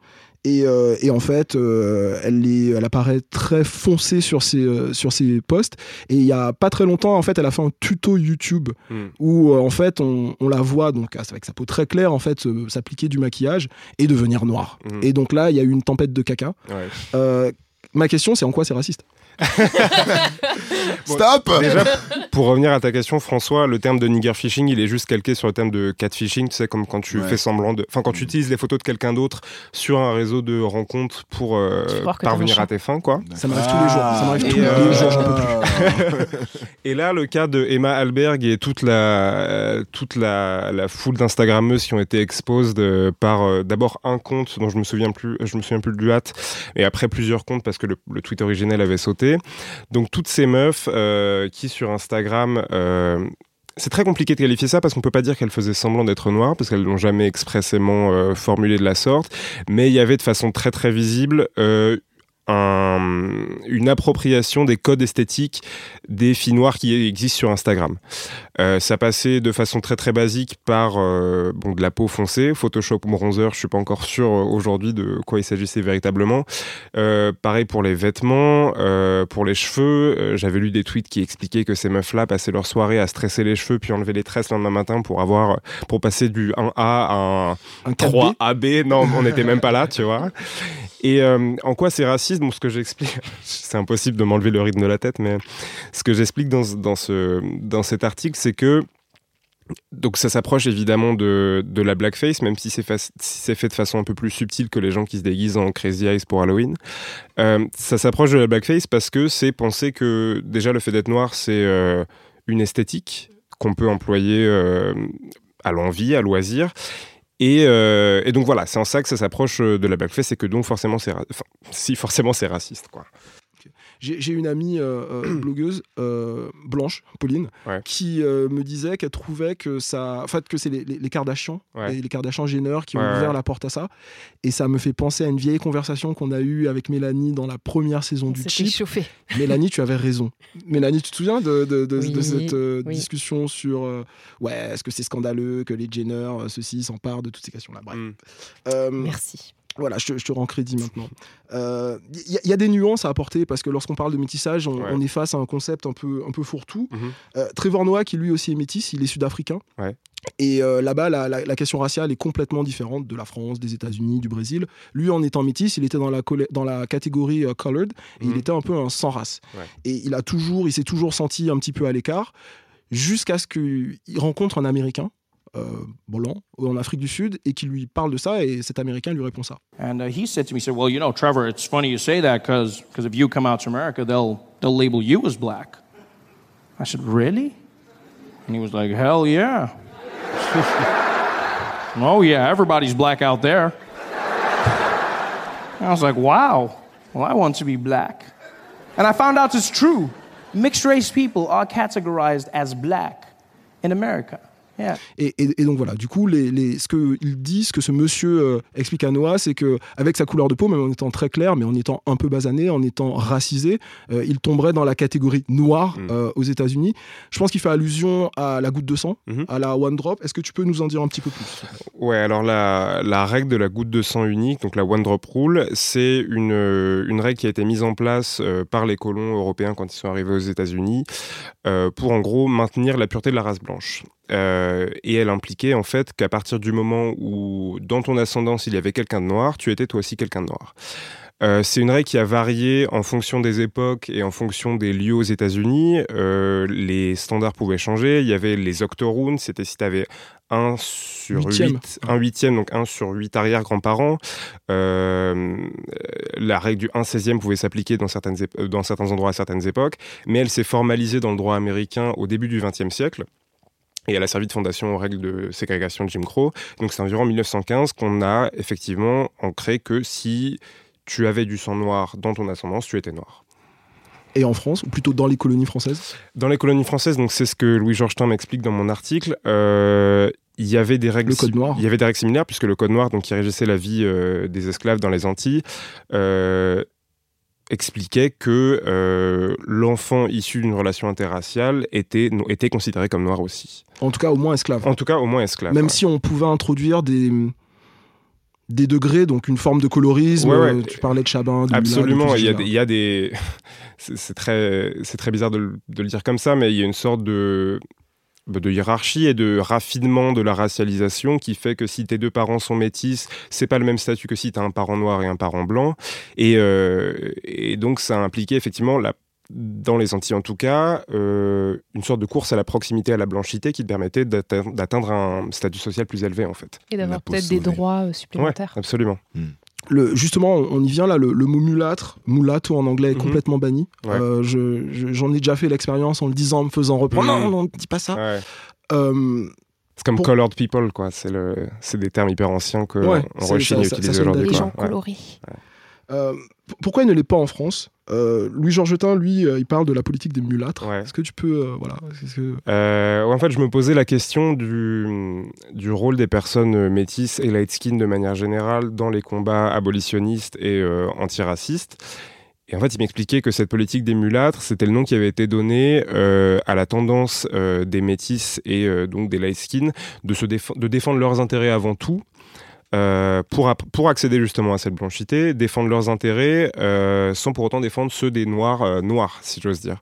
Et, euh, et en fait, euh, elle, est, elle apparaît très foncée sur ses, euh, sur ses posts. Et il y a pas très longtemps, en fait, elle a fait un tuto YouTube Mm. où, euh, en fait, on, on la voit donc avec sa peau très claire, en fait, s'appliquer du maquillage et devenir noire. Mm. Et donc là, il y a eu une tempête de caca. Ouais. Ma question, c'est en quoi c'est raciste? Stop Déjà, pour revenir à ta question, François, le terme de nigger phishing, il est juste calqué sur le terme de catfishing. Tu sais, comme quand tu Ouais. fais semblant de. Enfin, quand tu utilises les photos de quelqu'un d'autre sur un réseau de rencontres pour euh, parvenir à tes fins, quoi. Ça m'arrive tous les jours. Ça m'arrive Et, tous les euh, jours, j'en peux plus. Et là, le cas de Emma Alberg et toute la, euh, toute la, la foule d'Instagrammeuses qui ont été exposées par euh, d'abord un compte dont je me souviens plus, je me souviens plus du hâte, et après plusieurs comptes parce que le, le tweet originel avait sauté. Donc toutes ces meufs euh, qui sur Instagram euh, c'est très compliqué de qualifier ça parce qu'on peut pas dire qu'elles faisaient semblant d'être noires parce qu'elles l'ont jamais expressément euh, formulé de la sorte, mais il y avait de façon très très visible un- une appropriation des codes esthétiques des filles noires qui existent sur Instagram. Euh, ça passait de façon très très basique par euh, bon, de la peau foncée, Photoshop bronzer, je suis pas encore sûr euh, aujourd'hui de quoi il s'agissait véritablement. Euh, pareil pour les vêtements, pour les cheveux, j'avais lu des tweets qui expliquaient que ces meufs-là passaient leur soirée à stresser les cheveux puis enlever les tresses le lendemain matin pour avoir pour passer du 1A à un Un 4B. 3 AB. Non, on n'était même pas là, tu vois. Et euh, en quoi c'est raciste ce que j'explique, c'est impossible de m'enlever le rythme de la tête, mais ce que j'explique dans, dans, ce, dans cet article, c'est que donc ça s'approche évidemment de, de la blackface, même si c'est fait de façon un peu plus subtile que les gens qui se déguisent en Crazy Eyes pour Halloween. Euh, ça s'approche de la blackface parce que c'est penser que déjà le fait d'être noir, c'est euh, une esthétique qu'on peut employer à l'envie, à loisir. Et, euh, et donc voilà, c'est en ça que ça s'approche euh, de la blackface et que donc forcément c'est si forcément c'est raciste quoi. J'ai une amie euh, euh, blogueuse euh, blanche, Pauline, Ouais. qui euh, me disait qu'elle trouvait que ça, en fait, que c'est les, les, les Kardashians, Ouais. les Kardashians Jenner qui ont Ouais, ouvert ouais. la porte à ça. Et ça me fait penser à une vieille conversation qu'on a eue avec Mélanie dans la première saison On du Chip. chauffé. Mélanie, tu avais raison. Mélanie, tu te souviens de, de, de- Oui, de cette euh, oui. discussion sur euh, ouais, est-ce que c'est scandaleux que les Jenner, euh, ceux-ci, s'emparent de toutes ces questions-là? Bref. Mm. Euh, Merci. Voilà, je te, je te rends crédit maintenant. Il y, a- y a des nuances à apporter parce que lorsqu'on parle de métissage, on, Ouais. on est face à un concept un peu, un peu fourre-tout. Mhm. Euh, Trevor Noah, qui lui aussi est métis, il est sud-africain. Ouais. Et euh, là-bas, la, la- la question raciale est complètement différente de la France, des États-Unis, du Brésil. Lui, en étant métis, il était dans la, collè- dans la catégorie euh, colored et il Mhm. était un peu un sans race. Ouais. Et il a toujours, il s'est toujours senti un petit peu à l'écart jusqu'à ce qu'il rencontre un Américain. Euh, blanc en Afrique du Sud et qui lui parle de ça et cet Américain lui répond ça. And uh, he said to me, he said, "Well, you know, Trevor, it's funny you say that because because if you come out to America, they'll they'll label you as black." I said, "Really?" And he was like, "Hell yeah." oh yeah, everybody's black out there. I was like, "Wow. Well, I want to be black." And I found out it's true. Mixed race people are categorized as black in America. Yeah. Et, et- et donc voilà, du coup, les, les- ce qu'il dit, ce que ce monsieur euh, explique à Noah, c'est que avec sa couleur de peau, même en étant très clair, mais en étant un peu basané, en étant racisé, euh, il tomberait dans la catégorie noire Mm. euh, aux États-Unis. Je pense qu'il fait allusion à la goutte de sang, Mhm. à la one drop. Est-ce que tu peux nous en dire un petit peu plus? Ouais, alors la, la règle de la goutte de sang unique, donc la One Drop Rule, c'est une, une règle qui a été mise en place euh, par les colons européens quand ils sont arrivés aux États-Unis euh, pour en gros maintenir la pureté de la race blanche. Euh, et elle impliquait en fait qu'à partir du moment où dans ton ascendance il y avait quelqu'un de noir, tu étais toi aussi quelqu'un de noir. Euh, c'est une règle qui a varié en fonction des époques et en fonction des lieux aux États-Unis. Euh, les standards pouvaient changer. Il y avait les octoroons, c'était si tu avais un sur Huitième. 8, un huitième, donc un sur huit arrière-grands-parents. Euh, la règle du 1 16e pouvait s'appliquer dans, certaines ép- dans certains endroits à certaines époques, mais elle s'est formalisée dans le droit américain au début du XXe siècle. Et elle a servi de fondation aux règles de ségrégation de Jim Crow. Donc c'est environ 1915 qu'on a effectivement ancré que si tu avais du sang noir dans ton ascendance, tu étais noir. Et en France, ou plutôt dans les colonies françaises? Dans les colonies françaises, donc c'est ce que Louis Georgetin m'explique dans mon article. euh, il y avait des règles. Le code noir. Il y avait des règles similaires puisque le code noir, donc qui régissait la vie euh, des esclaves dans les Antilles, euh, expliquait que euh, l'enfant issu d'une relation interraciale était, était considéré comme noir aussi. En tout cas, au moins esclaves. En tout cas, au moins esclave. Même ouais. si on pouvait introduire des des degrés, donc une forme de colorisme. Ouais, ouais. euh, Tu parlais de Chabin, de Absolument, il y a des, il y a des- c'est très, c'est très bizarre de, le- de le dire comme ça, mais il y a une sorte de de hiérarchie et de raffinement de la racialisation qui fait que si tes deux parents sont métis, c'est pas le même statut que si tu as un parent noir et un parent blanc. Et, euh, et donc ça a impliqué effectivement la dans les Antilles en tout cas, euh, une sorte de course à la proximité, à la blanchité qui te permettait d'atte- d'atteindre un statut social plus élevé en fait. Et d'avoir peut-être des droits euh, Ouais, supplémentaires. absolument. Le, justement, on y vient là, le, le mot mulâtre, mulatto en anglais est Mhm. complètement banni. Ouais. Euh, je- je- J'en ai déjà fait l'expérience en le disant, en me faisant reprendre. Mhm. Non, non, dis pas ça. Ouais. Euh, C'est comme Pour- colored people, quoi. C'est le, c'est des termes hyper anciens que Ouais, on rechigne ça- à ça- utiliser ça sonne aujourd'hui. Les gens colorés. Euh, pourquoi il ne l'est pas en France? Euh, Louis Georgetin, lui, euh, il parle de la politique des mulâtres. Est-ce que tu peux, euh, voilà, que- Euh, en fait, je me posais la question du, du rôle des personnes métisses et light skin de manière générale dans les combats abolitionnistes et antiracistes. Et en fait, il m'expliquait que cette politique des mulâtres, c'était le nom qui avait été donné euh, à la tendance euh, des métisses et euh, donc des light skin de, se défo- de défendre leurs intérêts avant tout. Euh, pour, pour accéder justement à cette blanchité, défendre leurs intérêts euh, sans pour autant défendre ceux des noirs euh, noirs, si j'ose dire.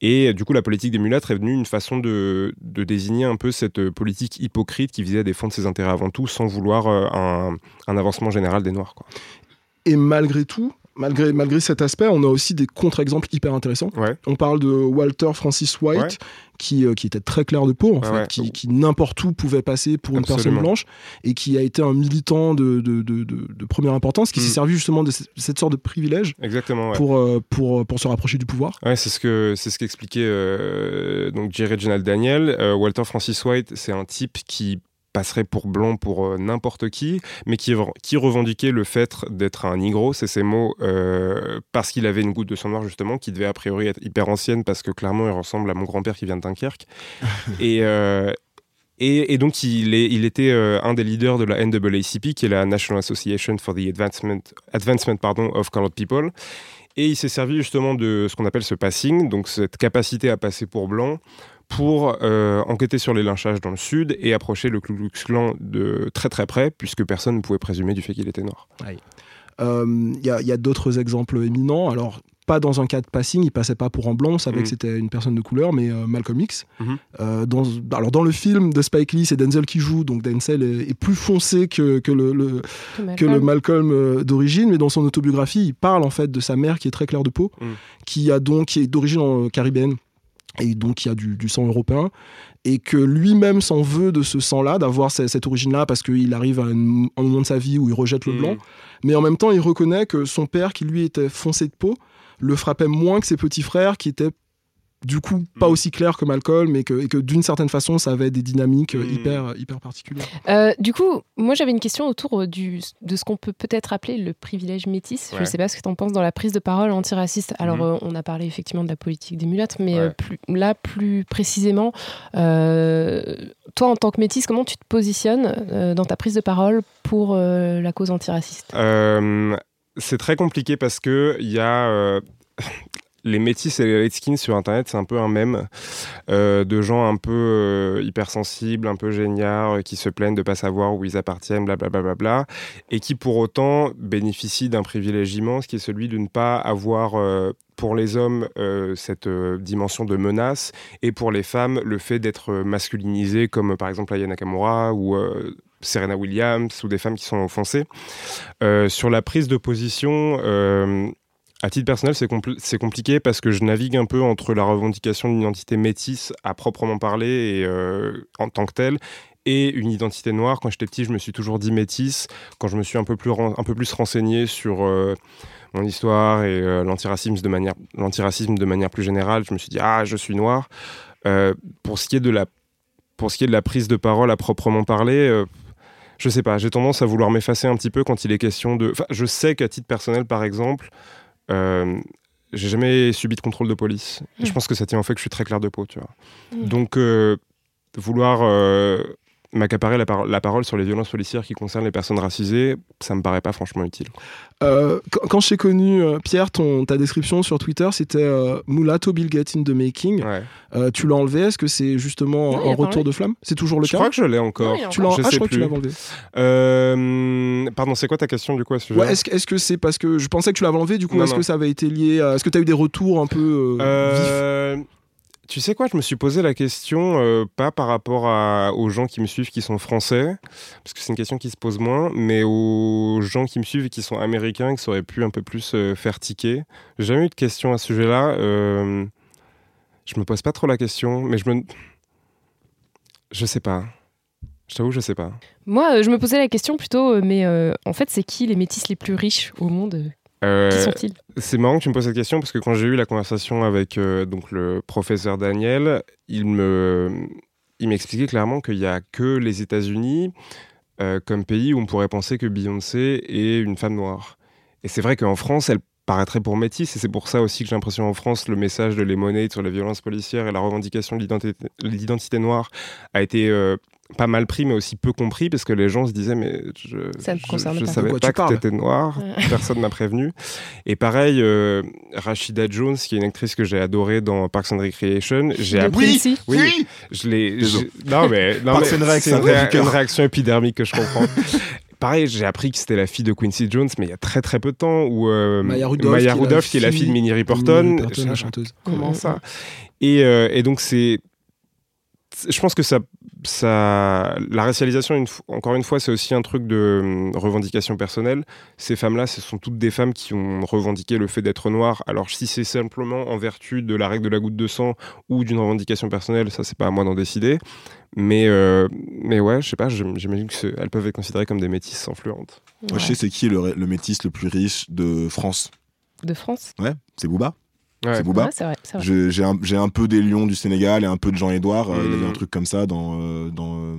Et du coup, la politique des mulâtres est venue une façon de, de désigner un peu cette politique hypocrite qui visait à défendre ses intérêts avant tout sans vouloir un, un avancement général des noirs. Quoi. Et malgré tout, malgré, malgré cet aspect, on a aussi des contre-exemples hyper intéressants. On parle de Walter Francis White, Ouais. qui, euh, qui était très clair de peau, en Ouais, fait, ouais. qui, qui n'importe où pouvait passer pour une personne blanche, et qui a été un militant de, de, de, première importance, qui Mm. s'est servi justement de ce- cette sorte de privilège Exactement. pour, euh, pour, pour se rapprocher du pouvoir. Ouais, c'est ce que c'est ce qu'expliquait euh, donc J. Reginald Daniel. Euh, Walter Francis White, c'est un type qui passerait pour blanc pour euh, n'importe qui, mais qui, qui revendiquait le fait d'être un nigro, c'est ses mots, euh, parce qu'il avait une goutte de sang noir justement, qui devait a priori être hyper ancienne, parce que clairement il ressemble à mon grand-père qui vient de Dunkerque. et, euh, et, et donc il, est, il était euh, un des leaders de la NAACP, qui est la National Association for the Advancement, Advancement pardon, of Colored People. Et il s'est servi justement de ce qu'on appelle ce passing, donc cette capacité à passer pour blanc, pour euh, enquêter sur les lynchages dans le sud et approcher le Ku Klux Klan de très très près, puisque personne ne pouvait présumer du fait qu'il était noir. Euh, Il y a, il y a d'autres exemples éminents. Alors, pas dans un cas de passing, il passait pas pour un blanc, on savait Mhm. que c'était une personne de couleur, mais euh, Malcolm X. Mhm. Euh, dans, alors, dans le film de Spike Lee, c'est Denzel qui joue, donc Denzel est, est plus foncé que, que le, le- Que que le Malcolm. Euh, d'origine, mais dans son autobiographie, il parle en fait de sa mère qui est très claire de peau, Mhm. qui, a donc, qui est d'origine euh, caribéenne et donc qui a du, du sang européen et que lui-même s'en veut de ce sang-là, d'avoir ce- cette origine-là, parce qu'il arrive à un, un moment de sa vie où il rejette le Mhm. blanc. Mais en même temps, il reconnaît que son père, qui lui était foncé de peau, le frappait moins que ses petits frères, qui étaient du coup pas aussi clairs que Malcolm, et que, et que d'une certaine façon, ça avait des dynamiques euh, hyper, hyper particulières. Euh, du coup, moi j'avais une question autour euh, du, de ce qu'on peut peut-être appeler le privilège métis. Je ne sais pas ce que tu en penses dans la prise de parole antiraciste. Alors, euh, on a parlé effectivement de la politique des mulâtres, mais euh, plus, là, plus précisément, euh, toi en tant que métis, comment tu te positionnes euh, dans ta prise de parole pour euh, la cause antiraciste? Euh, c'est très compliqué parce que il y a euh, les métis et les light skins sur internet, c'est un peu un mème euh, de gens un peu euh, hypersensibles, un peu géniards, euh, qui se plaignent de pas savoir où ils appartiennent, blablabla, bla, bla, bla, et qui pour autant bénéficient d'un privilège immense qui est celui de ne pas avoir pour les hommes cette dimension de menace et pour les femmes le fait d'être masculinisées comme par exemple Aya Nakamura ou Serena Williams ou des femmes qui sont offensées. Sur la prise de position, à titre personnel, c'est compl- c'est compliqué parce que je navigue un peu entre la revendication d'une identité métisse à proprement parler et euh, en tant que telle et une identité noire. Quand j'étais petit, je me suis toujours dit métisse. Quand je me suis un peu plus, un peu plus renseigné sur euh, mon histoire et euh, l'antiracisme de manière, de manière plus générale, je me suis dit ah je suis noir. Pour ce qui est de la pour ce qui est de la prise de parole à proprement parler, je sais pas, j'ai tendance à vouloir m'effacer un petit peu quand il est question de. Je sais qu'à titre personnel, par exemple, euh, j'ai jamais subi de contrôle de police. Et Je Mm. pense que ça tient au fait que je suis très clair de peau, tu vois. Mm. Donc, euh, vouloir euh, m'accaparer la, par- la parole sur les violences policières qui concernent les personnes racisées, ça me paraît pas franchement utile. Euh, quand, quand je t'ai connu, euh, Pierre, ton, ta description sur Twitter, c'était euh, Mulatto Bill Gates in the making. Euh, tu l'as enlevé. Est-ce que c'est justement Non, pas retour de flamme? C'est toujours le Je cas? crois que je l'ai encore. Non, Tu l'as Je ah, je sais crois que tu plus. l'as enlevé. Euh, pardon, c'est quoi ta question du coup à ce sujet Ouais, est-ce que c'est parce que je pensais que tu l'avais enlevé Du coup, est-ce que ça avait été lié à... Est-ce que tu as eu des retours un peu euh, vifs? Tu sais quoi, je me suis posé la question, euh, pas par rapport à- aux gens qui me suivent qui sont français, parce que c'est une question qui se pose moins, mais aux gens qui me suivent et qui sont américains et qui auraient pu un peu plus euh, faire tiquer. J'ai jamais eu de question à ce sujet-là. Euh, je me pose pas trop la question, mais je me. Je sais pas. Je t'avoue, je sais pas. Moi, euh, je me posais la question plutôt, mais en fait, c'est qui les métis les plus riches au monde? Euh, Qui sont-ils? C'est marrant que tu me poses cette question parce que quand j'ai eu la conversation avec euh, donc le professeur Daniel, il me, il m'expliquait clairement qu'il n'y a que les États-Unis euh, comme pays où on pourrait penser que Beyoncé est une femme noire. et c'est vrai qu'en France, elle paraîtrait pour métisse, et c'est pour ça aussi que j'ai l'impression en France, le message de Lemonade sur la violence policière et la revendication de l'identité- noire a été pas mal pris, mais aussi peu compris, parce que les gens se disaient, mais je, pas. savais pas tu que parles t'étais noir, Ouais. personne m'a prévenu. Et pareil, euh, Rashida Jones, qui est une actrice que j'ai adorée dans Parks and Recreation, j'ai appris... Quincy. Oui, je l'ai. Non mais, non, Parks mais and Rec, c'est ça une, réa- une réaction épidermique que je comprends. Pareil, j'ai appris que c'était la fille de Quincy Jones, mais il y a très très peu de temps. Où euh, Maya Rudolph, Maya qui est la Rudolph, qui est la fille de Minnie Riperton. Minnie Riperton, J'ai- la chanteuse. Comment ça? Et, euh, et donc c'est. Je pense que ça, ça, la racialisation, une encore une fois, c'est aussi un truc de hum, revendication personnelle. Ces femmes-là, ce sont toutes des femmes qui ont revendiqué le fait d'être noires. Alors, si c'est simplement en vertu de la règle de la goutte de sang ou d'une revendication personnelle, ça, c'est pas à moi d'en décider. Mais, euh, mais ouais, je sais pas, j'im- j'imagine qu'elles peuvent être considérées comme des métisses influentes. Moi, je sais c'est qui le, le métis le plus riche de France. De France? Ouais, c'est Booba. Ouais. C'est Booba. Ouais, J'ai un, j'ai un peu des lions du Sénégal et un peu de Jean-Édouard. Euh, Il y avait Mm. un truc comme ça dans, euh, dans, euh,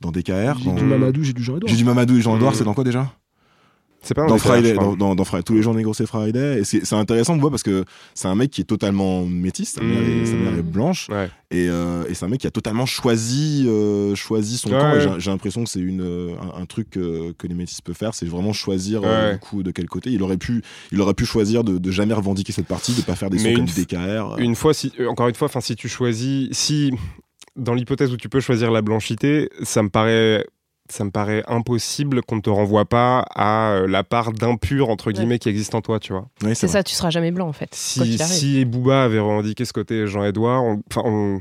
dans DKR. J'ai dans- du Mamadou, j'ai du Jean-Edouard. J'ai du Mamadou et Jean-Édouard, Mm. c'est dans quoi déjà? C'est pas dans Friday, dans, dans, dans Friday. Tous les jours négro c'est Friday. Et c'est intéressant de voir parce que c'est un mec qui est totalement métis. Sa mère, est, sa mère est blanche. Ouais. Et, euh, et c'est un mec qui a totalement choisi, euh, choisi son Ouais, camp. J'ai- l'impression que c'est une, euh, un, un truc euh, que les métis peuvent faire, c'est vraiment choisir Ouais. du coup de quel côté. Il aurait pu, il aurait pu choisir de, de jamais revendiquer cette partie, de pas faire des sons comme DKR. Une fois, si, encore une fois, enfin, si tu choisis, si dans l'hypothèse où tu peux choisir la blanchité, ça me paraît, ça me paraît impossible qu'on ne te renvoie pas à euh, la part d'impur entre guillemets qui existe en toi, tu vois. C'est ça, tu seras jamais blanc en fait. Si, si Booba avait revendiqué ce côté Jean-Edouard, on-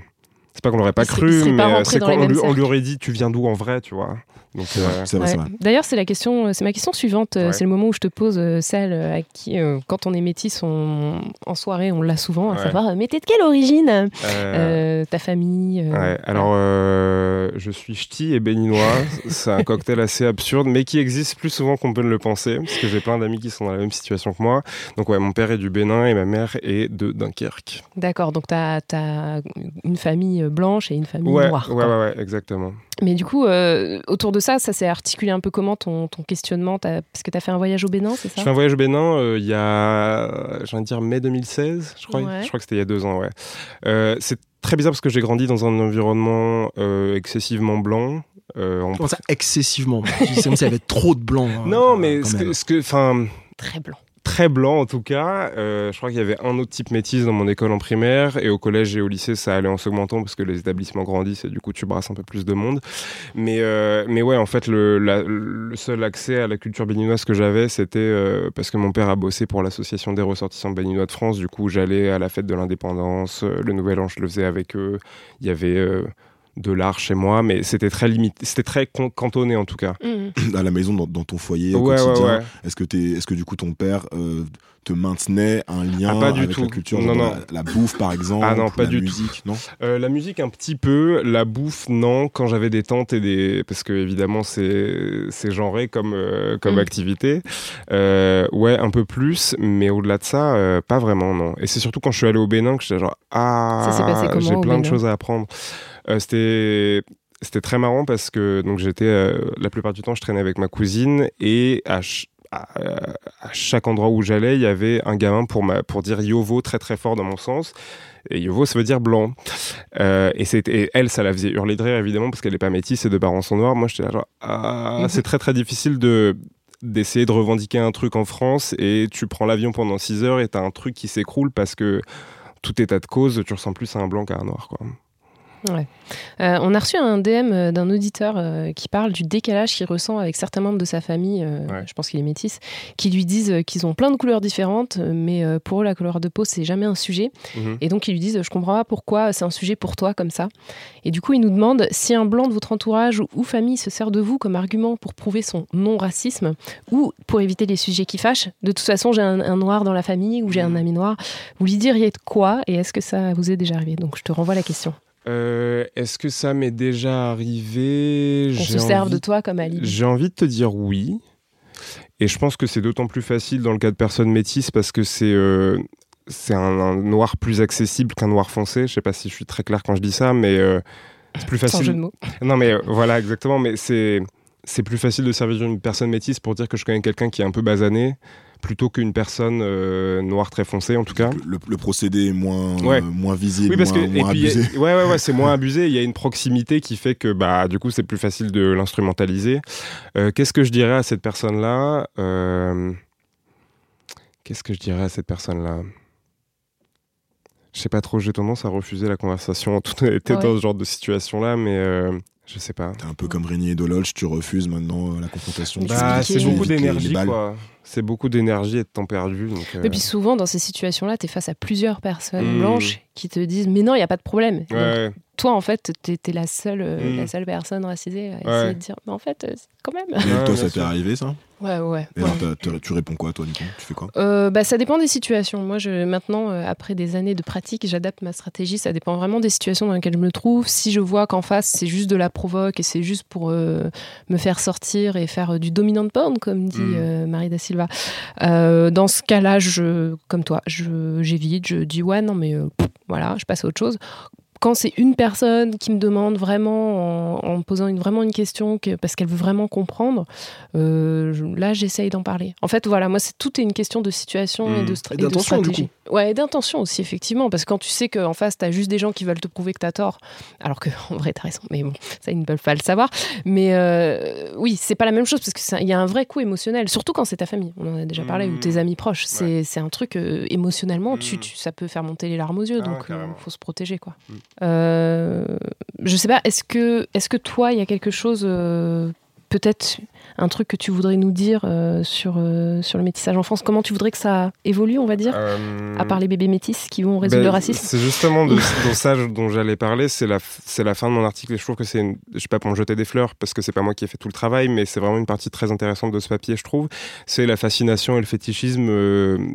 c'est pas qu'on l'aurait pas Il cru, mais euh, c'est dans quand les on mêmes lui, on lui aurait dit tu viens d'où en vrai, tu vois. Donc, euh, Ouais. D'ailleurs, c'est la question, euh, c'est ma question suivante. Ouais. C'est le moment où je te pose celle à qui, euh, quand on est métis, on- en soirée, on l'a souvent, à Ouais. savoir, mais t'es de quelle origine? Euh, Euh, Ta famille euh, Ouais, alors euh, je suis ch'ti et béninois. c'est un cocktail assez absurde, mais qui existe plus souvent qu'on peut ne le penser, parce que j'ai plein d'amis qui sont dans la même situation que moi. Donc ouais, mon père est du Bénin et ma mère est de Dunkerque. D'accord, donc t'as as une famille blanche et une famille Ouais, noire. ouais, quoi. ouais, ouais, exactement. Mais du coup, euh, autour de ça, ça s'est articulé un peu comment ton, ton questionnement Parce que tu as fait un voyage au Bénin, c'est Je ça fais un voyage au Bénin euh, il y a, j'ai envie de dire mai 2016, je crois. Ouais. Je crois que c'était il y a deux ans, ouais. Euh, c'est très bizarre parce que j'ai grandi dans un environnement euh, excessivement blanc. Euh, en- Comment ça, excessivement C'est comme s'il y avait trop de blanc. hein, Non, mais ce que, ce que, enfin, Très blanc. Très blanc en tout cas. Euh, je crois qu'il y avait un autre type métis dans mon école en primaire et au collège et au lycée ça allait en s'augmentant parce que les établissements grandissent et du coup tu brasses un peu plus de monde. Mais, euh, mais ouais, en fait le, seul accès à la culture béninoise que j'avais c'était euh, parce que mon père a bossé pour l'association des ressortissants béninois de France. Du coup j'allais à la fête de l'indépendance, le Nouvel An je le faisais avec eux. Il y avait de l'art chez moi, mais c'était très limité, c'était très con- cantonné en tout cas. Mhm. à la maison, dans, dans ton foyer, Ouais, quotidien. ouais. Est-ce que, t'es- est-ce que du coup ton père euh, te maintenait un lien Ah, pas du avec tout. la culture Non, genre non. La, la bouffe par exemple Ah non, pas la du tout. musique, non? Euh, la musique un petit peu, la bouffe non. Quand j'avais des tantes et des, parce que évidemment c'est c'est genré comme euh, comme Mm. activité. Euh, ouais, un peu plus, mais au-delà de ça, euh, pas vraiment non. Et c'est surtout quand je suis allé au Bénin que j'étais genre ah, Ça s'est passé comment j'ai au plein de choses à apprendre. Euh, C'était c'était très marrant parce que donc j'étais euh, la plupart du temps je traînais avec ma cousine et à ch- à, à chaque endroit où j'allais, il y avait un gamin pour, ma, pour dire Yovo très très fort dans mon sens. Et Yovo, ça veut dire blanc. Euh, et, c'était- et elle, ça la faisait hurler de rire, évidemment, parce qu'elle n'est pas métisse, ses deux parents sont noirs. Moi, j'étais là, genre, ah, Mhm. c'est très très difficile de d'essayer de revendiquer un truc en France et tu prends l'avion pendant 6 heures et t'as un truc qui s'écroule parce que tout état de cause, tu ressens plus à un blanc qu'à un noir. Quoi. Ouais. Euh, on a reçu un DM euh, d'un auditeur euh, qui parle du décalage qu'il ressent avec certains membres de sa famille, euh, Ouais. je pense qu'il est métis, qui lui disent qu'ils ont plein de couleurs différentes, mais pour eux, la couleur de peau, c'est jamais un sujet. Mhm. Et donc, ils lui disent Je comprends pas pourquoi c'est un sujet pour toi comme ça. Et du coup, il nous demande si un blanc de votre entourage ou, famille se sert de vous comme argument pour prouver son non-racisme ou pour éviter les sujets qui fâchent. De toute façon, j'ai un, un noir dans la famille ou j'ai un ami noir. Vous lui diriez de quoi et est-ce que ça vous est déjà arrivé? Donc, je te renvoie la question. Euh, Est-ce que ça m'est déjà arrivé? Qu'on se serve de toi comme alibi. J'ai envie de te dire oui. Et je pense que c'est d'autant plus facile dans le cas de personnes métisses parce que c'est euh, un, un noir plus accessible qu'un noir foncé. Je sais pas si je suis très clair quand je dis ça, mais euh, c'est plus Sans facile. jeu de mots. Non, mais voilà, exactement. Mais c'est c'est plus facile de servir d'une personne métisse pour dire que je connais quelqu'un qui est un peu basané plutôt qu'une personne euh, noire très foncée en tout cas. Le, le procédé est moins, Ouais. euh, moins visible, Oui, parce que moins, et moins puis, abusé. euh, ouais, ouais, ouais, c'est moins abusé. Il y a une proximité qui fait que, bah, du coup, c'est plus facile de l'instrumentaliser. Euh, Qu'est-ce que je dirais à cette personne-là Euh, Qu'est-ce que je dirais à cette personne-là? Je sais pas trop. J'ai tendance à refuser la conversation en toute honnêteté Ouais. dans ce genre de situation-là, mais euh, je sais pas. T'es un peu comme Régnier et Dololch, tu refuses maintenant euh, la confrontation. Bah, c'est tu beaucoup d'énergie, quoi. C'est beaucoup d'énergie et de temps perdu. Donc, euh, Et puis souvent, dans ces situations-là, tu es face à plusieurs personnes Mm. blanches qui te disent Mais non, il n'y a pas de problème. Et donc, toi, en fait, tu es, la, seule, euh, Mm. la seule personne racisée à essayer Ouais. de dire Mais en fait, euh, quand même. Mais Ouais, toi, ça t'est arrivé ça Ouais, ouais. Et ouais. alors, tu réponds quoi, toi, du coup Tu fais quoi? Euh, bah, ça dépend des situations. Moi, je, maintenant, euh, après des années de pratique, j'adapte ma stratégie. Ça dépend vraiment des situations dans lesquelles je me trouve. Si je vois qu'en face, c'est juste de la provoque et c'est juste pour euh, me faire sortir et faire euh, du dominant porn, comme dit Mm. euh, Marie da Silva, euh, dans ce cas-là, je, comme toi, je- j'évite. Je dis ouais, non, mais euh, pff, voilà, je passe à autre chose. Quand c'est une personne qui me demande vraiment, en, en me posant une, vraiment une question, que, parce qu'elle veut vraiment comprendre, euh, là, j'essaye d'en parler. En fait, voilà, moi, c'est tout est une question de situation et Mm. de, stra- Et et de d'intention, du stratégie. Ouais, et d'intention aussi, effectivement. Parce que quand tu sais qu'en face, t'as juste des gens qui veulent te prouver que t'as tort, alors que en vrai, t'as raison. Mais bon, ça, ils ne peuvent pas le savoir. Mais euh, oui, c'est pas la même chose parce qu'il y a un vrai coup émotionnel, surtout quand c'est ta famille. On en a déjà parlé, ou tes amis proches. C'est un truc euh, émotionnellement, tu, Mm. tu- ça peut faire monter les larmes aux yeux. Ah donc, il carrément. faut se protéger, quoi. Euh, je sais pas, est-ce que, est que toi, il y a quelque chose, euh, peut-être un truc que tu voudrais nous dire euh, sur, euh, sur le métissage en France? Comment tu voudrais que ça évolue, on va dire? Euh, À part les bébés métis qui vont résoudre Ben, le racisme? C'est justement de, de ça dont j'allais parler. C'est la, c'est la fin de mon article et je trouve que c'est, une- je sais pas pour me jeter des fleurs parce que c'est pas moi qui ai fait tout le travail, mais c'est vraiment une partie très intéressante de ce papier, je trouve. C'est la fascination et le fétichisme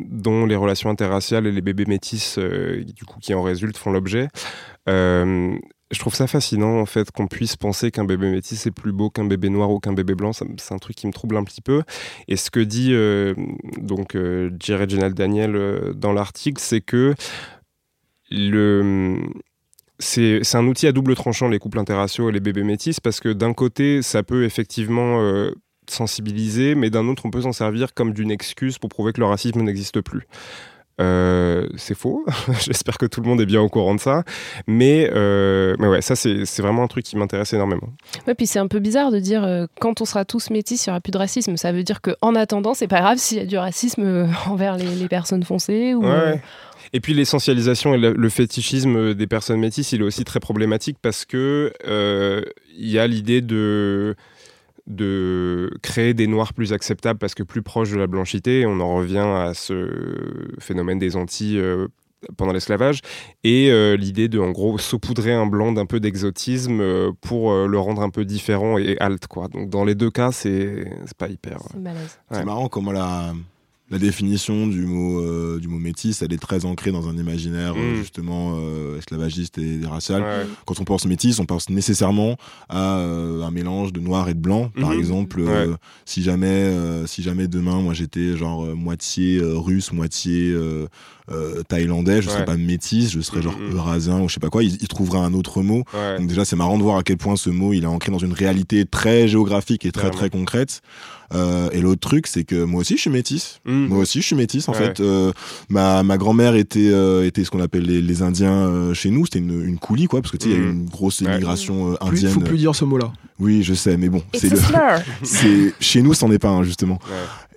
dont les relations interraciales et les bébés métis, du coup, qui en résultent, font l'objet. Euh, je trouve ça fascinant en fait qu'on puisse penser qu'un bébé métis est plus beau qu'un bébé noir ou qu'un bébé blanc. C'est un truc qui me trouble un petit peu. Et ce que dit euh, donc euh, Daniel euh, dans l'article, c'est que le c'est c'est un outil à double tranchant les couples interraciaux et les bébés métis parce que d'un côté ça peut effectivement euh, sensibiliser, mais d'un autre on peut s'en servir comme d'une excuse pour prouver que le racisme n'existe plus. Euh, c'est faux. J'espère que tout le monde est bien au courant de ça. Mais, euh, mais ouais, ça, c'est c'est vraiment un truc qui m'intéresse énormément. Ouais, puis c'est un peu bizarre de dire euh, quand on sera tous métis, il n'y aura plus de racisme. Ça veut dire qu'en attendant, c'est pas grave s'il y a du racisme envers les, les personnes foncées. Ou, Ouais, ouais. Et puis l'essentialisation et le, fétichisme des personnes métisses, il est aussi très problématique parce que il y a l'idée de de créer des noirs plus acceptables parce que plus proches de la blanchité. On en revient à ce phénomène des Antilles euh, pendant l'esclavage et euh, l'idée de en gros saupoudrer un blanc d'un peu d'exotisme euh, pour euh, le rendre un peu différent et alt quoi. Donc dans les deux cas, c'est c'est pas hyper. c'est malaise. C'est Ouais. marrant comment la, la définition du mot, euh, du mot métis, elle est très ancrée dans un imaginaire euh, Mm. justement euh, esclavagiste et racial. Ouais. Quand on pense métis, on pense nécessairement à un mélange de noir et de blanc. Par Mhm. exemple, Ouais. si jamais, si jamais demain, moi j'étais genre moitié russe, moitié euh, thaïlandais, je Ouais. serais pas métis, je serais genre Mhm. eurasien ou je sais pas quoi. Il, il trouvera un autre mot. Ouais. Donc déjà, c'est marrant de voir à quel point ce mot, il est ancré dans une réalité très géographique et très très concrète. Euh, et l'autre truc, c'est que moi aussi, je suis métis. Mm. Moi aussi, je suis métis. En Ouais. fait, Euh, ma, ma grand-mère était, euh, était ce qu'on appelle les, les Indiens euh, chez nous. C'était une, une coulis, quoi, parce que tu sais, il y a eu Mm. une grosse immigration indienne. faut plus dire ce mot-là. Oui, je sais, mais bon, It's c'est le, chez nous, c'en est pas un justement.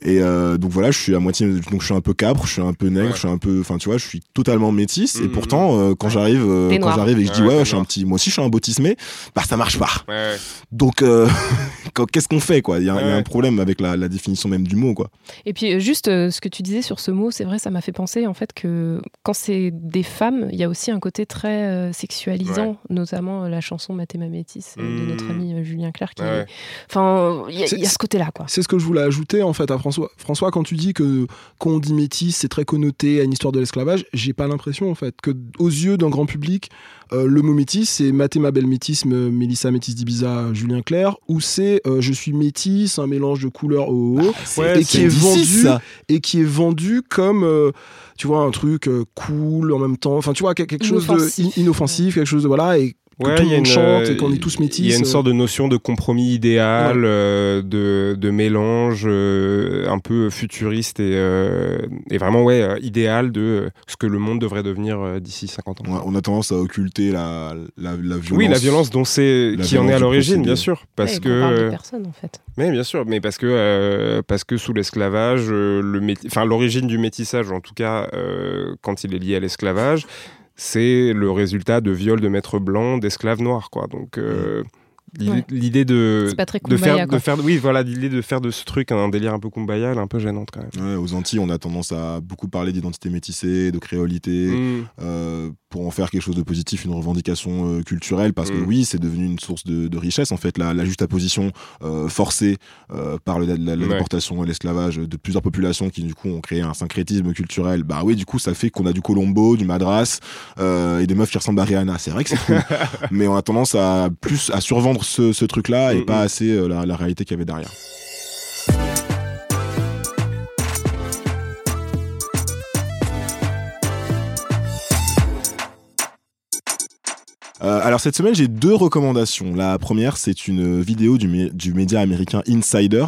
Et euh, donc voilà, je suis à moitié, donc je suis un peu capre, je suis un peu nègre, Ouais. je suis un peu, enfin tu vois, je suis totalement métis. Et Mhm. pourtant, euh, quand j'arrive, euh, quand j'arrive et que je dis Ouais, je suis un petit, moi aussi je suis un bautismé, bah ça marche pas. Ouais. Donc euh, qu'est-ce qu'on fait quoi? Il y, a- y un problème avec la, la définition même du mot quoi. Et puis juste euh, ce que tu disais sur ce mot, c'est vrai, ça m'a fait penser en fait que quand c'est des femmes, il y a aussi un côté très euh, sexualisant, notamment euh, la chanson Mathéma Métis euh, de Mm. notre ami euh, Julien Clerc. Enfin, il y, a- ce côté-là, quoi. C'est ce que je voulais ajouter en fait à François. François, quand tu dis que quand on dit métis, c'est très connoté à une histoire de l'esclavage, j'ai pas l'impression en fait que aux yeux d'un grand public, euh, le mot métis, c'est Mathéma Belle Métisme, Mélissa Métis d'Ibiza, Julien Clerc, ou c'est euh, je suis métis, un mélange de couleurs au haut, Ouais, et qui est vendu ça. et qui est vendu comme euh, tu vois un truc euh, cool en même temps, enfin tu vois quelque quelque chose de Inoffensif. in- inoffensif, quelque chose de voilà et que Ouais, tout il y le a monde une, chante euh, et qu'on est tous métis. Il y a une euh, sorte de notion de compromis idéal, euh, de, de mélange euh, un peu futuriste et, euh, et vraiment ouais, euh, idéal de euh, ce que le monde devrait devenir euh, d'ici 50 ans. On a, on a tendance à occulter la, la, la violence. Oui, la violence dont c'est La qui en est à l'origine, bien sûr, parce Ouais, que on parle de euh, personne en fait. mais bien sûr, mais parce que euh, parce que sous l'esclavage, euh, le méti- enfin l'origine du métissage, en tout cas euh, quand il est lié à l'esclavage, c'est le résultat de viols de maîtres blancs d'esclaves noirs, quoi. Donc euh, Ouais. L'idée de C'est pas très de faire quoi. de faire oui voilà l'idée de faire de ce truc un délire un peu kumbaya, elle est un peu gênante quand même. Ouais, aux Antilles, on a tendance à beaucoup parler d'identité métissée, de créolité, Mm. euh, pour en faire quelque chose de positif, une revendication euh, culturelle, parce que Mm. oui, c'est devenu une source de, de richesse, en fait, la, la juxtaposition euh, forcée euh, par le- la, la- la Ouais. déportation et l'esclavage de plusieurs populations qui, du coup, ont créé un syncrétisme culturel. Bah oui, du coup, ça fait qu'on a du Colombo, du Madras euh, et des meufs qui ressemblent à Rihanna. C'est vrai que c'est cool, mais on a tendance à plus à survendre ce, ce truc-là et pas assez euh, la, la réalité qu'il y avait derrière. Euh, alors cette semaine j'ai deux recommandations. La première c'est une vidéo du, mé- du média américain Insider,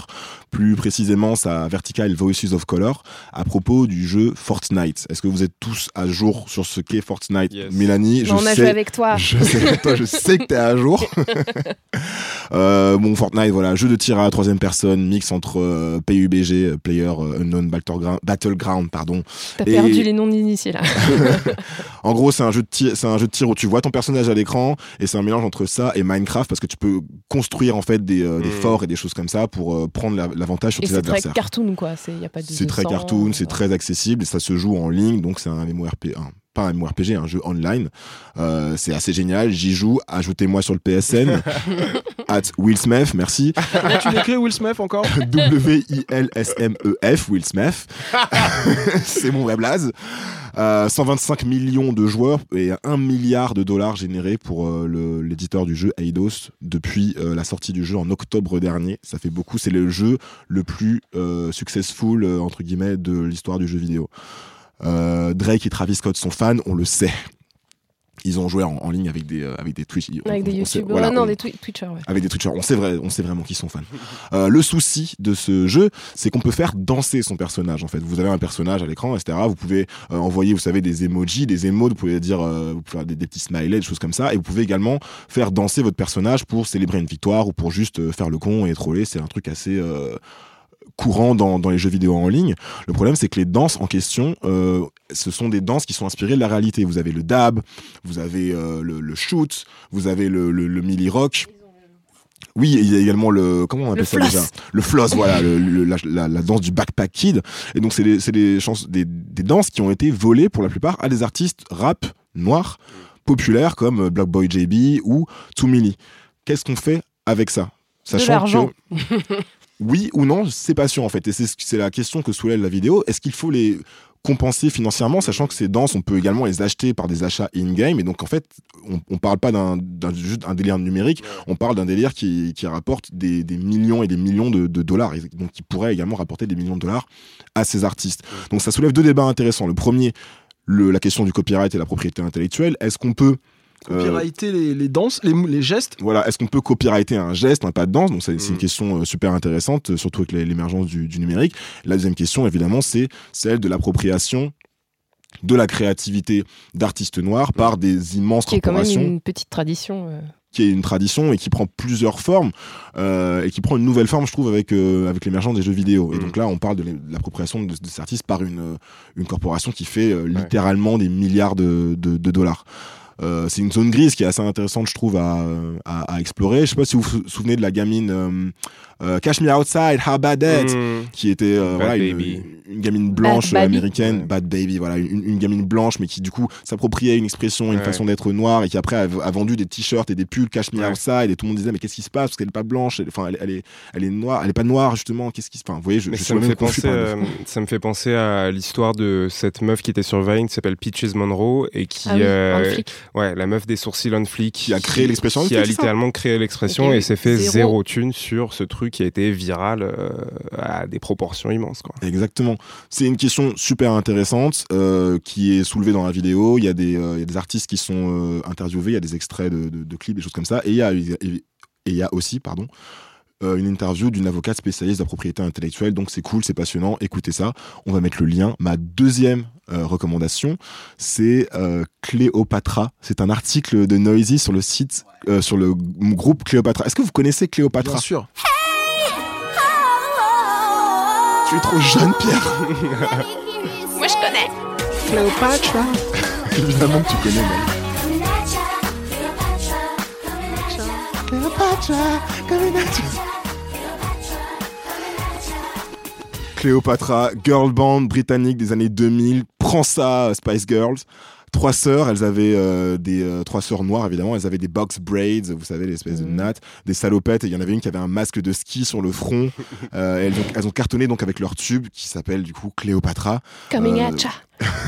plus précisément sa verticale Voices of Color, à propos du jeu Fortnite. Est-ce que vous êtes tous à jour sur ce qu'est Fortnite? Yes. Mélanie, Mais on a sais, joué avec toi. Je sais, toi, je sais que t'es à jour. Euh, bon, Fortnite, voilà, jeu de tir à la troisième personne, mix entre euh, PUBG, euh, Player euh, Unknown Battleground, Battleground, pardon. T'as Et- perdu les noms d'initiés là. En gros, c'est un jeu de tir, c'est un jeu de tir où tu vois ton personnage à l'écran et c'est un mélange entre ça et Minecraft parce que tu peux construire en fait des, euh, des Mm. forts et des choses comme ça pour euh, prendre la- l'avantage sur Et tes c'est très cartoon quoi. C'est très sang, cartoon, c'est euh, très accessible et ça se joue en ligne, donc c'est un MMORPG, un- pas un MMORPG, un jeu online. Euh, c'est assez génial, j'y joue, ajoutez-moi sur le PSN, at Will Smith, merci, Là, tu l'écris Will Smith encore W-I-L-S-M-E-F, Will Smith. c'est mon vrai blaze. Euh, 125 millions de joueurs et 1 milliard de dollars générés pour euh, l'éditeur du jeu Eidos depuis euh, la sortie du jeu en octobre dernier. Ça fait beaucoup. C'est le jeu le plus euh, successful entre guillemets de l'histoire du jeu vidéo. Euh, Drake et Travis Scott sont fans, on le sait. Ils ont joué en, en ligne avec des euh, avec des Twitch. Avec des on sait- YouTube. voilà, non, on- des twi- Twitchers. Ouais. avec des Twitchers. On sait, vrai, on sait vraiment qu'ils sont fans. Euh, le souci de ce jeu, c'est qu'on peut faire danser son personnage. En fait, vous avez un personnage à l'écran, etc. Vous pouvez euh, envoyer, vous savez, des emojis, des emotes. Vous pouvez dire, euh, vous pouvez faire des, des petits smileys, des choses comme ça. Et vous pouvez également faire danser votre personnage pour célébrer une victoire ou pour juste faire le con et troller. C'est un truc assez euh, courant dans, dans les jeux vidéo en ligne. Le problème, c'est que les danses en question, euh, ce sont des danses qui sont inspirées de la réalité. Vous avez le dab, vous avez euh, le, le shoot, vous avez le, le, le milli rock. Oui, il y a également le comment on appelle Le ça floss. déjà Le floss, voilà, le- le- la, la- la danse du backpack kid. Et donc c'est des, des, des, des danses qui ont été volées pour la plupart à des artistes rap noirs populaires comme Black Boy JB ou Tumili. Qu'est-ce qu'on fait avec ça? L'argent. que oui ou non, c'est pas sûr en fait. Et c'est ce- c'est la question que soulève la vidéo. Est-ce qu'il faut les compenser financièrement, sachant que ces danses, on peut également les acheter par des achats in-game? Et donc, en fait, on, on parle pas d'un juste un délire numérique, on parle d'un délire qui, qui rapporte des, des millions et des millions de, de dollars. Et donc, qui pourrait également rapporter des millions de dollars à ces artistes. Donc, ça soulève deux débats intéressants. Le premier, le- la question du copyright et la propriété intellectuelle. Est-ce qu'on peut Copyrighter les, les danses, les, les gestes. voilà, est-ce qu'on peut copyrighter un geste, un pas de danse? Donc c'est une Mm. question euh, super intéressante, euh, surtout avec l'é- l'émergence du, du numérique. La deuxième question, évidemment, c'est celle de l'appropriation de la créativité d'artistes noirs par des immenses Qui est quand même corporations, une petite tradition. euh. qui est une tradition et qui prend plusieurs formes euh, et qui prend une nouvelle forme, je trouve, avec euh, avec l'émergence des jeux vidéo. Et Mm. donc là, on parle de l'appropriation de, de ces artistes par une euh, une corporation qui fait euh, littéralement des milliards de, de, de dollars. Euh, c'est une zone grise qui est assez intéressante, je trouve, à, à, à explorer. Je sais pas si vous vous souvenez de la gamine euh, Cash Me Outside, How Bad That, Mm. qui était euh, voilà, une, gamine blanche Bad euh, Baby. américaine, Ouais. Bad Baby, voilà, une, une gamine blanche, mais qui du coup s'appropriait une expression, une Ouais. façon d'être noire, et qui après a, a vendu des t-shirts et des pulls Cash Me Ouais. Outside, et tout le monde disait mais qu'est-ce qui se passe? Parce qu'elle est pas blanche, elle- enfin elle, elle est, elle est noire, elle est pas noire justement, qu'est-ce qui se passe Vous voyez, je, ça me, fait penser, euh, ça me fait penser à l'histoire de cette meuf qui était sur Vine, qui s'appelle Peaches Monroe, et qui, Ah oui, euh, ouais, la meuf des sourcils on flic, Qui a créé l'expression on qui a littéralement créé l'expression et s'est fait zéro. zéro thune sur ce truc truc qui a été viral euh, à des proportions immenses. Quoi. Exactement. C'est une question super intéressante euh, qui est soulevée dans la vidéo. Il y a des, euh, il y a des artistes qui sont euh, interviewés, il y a des extraits de, de- de clips, des choses comme ça. Et il y a, et il y a aussi, pardon, euh, une interview d'une avocate spécialiste de la propriété intellectuelle. Donc c'est cool, c'est passionnant. Écoutez ça. On va mettre le lien. Ma deuxième euh, recommandation, c'est euh, Cléopatra. C'est un article de Noisy sur le site, euh, sur le groupe Cléopatra. Est-ce que vous connaissez Cléopatra? Bien sûr. Tu es trop jeune, Pierre. Moi, je connais. Cléopatra. Évidemment que tu connais, Mel. Cléopatra, girl band britannique des années 2000, prends ça, Spice Girls. Trois sœurs, elles avaient euh, des euh, trois sœurs noires évidemment, elles avaient des box braids, vous savez l'espèce de nattes, des salopettes. Et il y en avait une qui avait un masque de ski sur le front. Euh, elles, ont, elles ont cartonné donc avec leur tube qui s'appelle du coup Cléopatra. Coming Euh, at ya.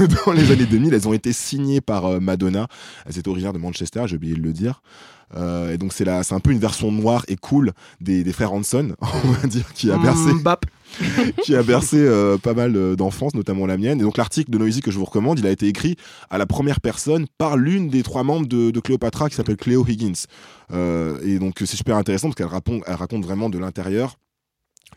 dans les années 2000, elles ont été signées par euh, Madonna. Elles étaient originaires de Manchester, j'ai oublié de le dire. Euh, et donc c'est c'est un peu une version noire et cool des, des frères Hanson, on va dire, qui a bercé, Mm, bap. qui a bercé euh, pas mal euh, d'enfance, notamment la mienne. Et donc l'article de Noisy que je vous recommande, il a été écrit à la première personne par l'une des trois membres de, Cléopatra qui s'appelle Cléo Higgins. Euh, et donc c'est super intéressant parce qu'elle raconte, elle raconte vraiment de l'intérieur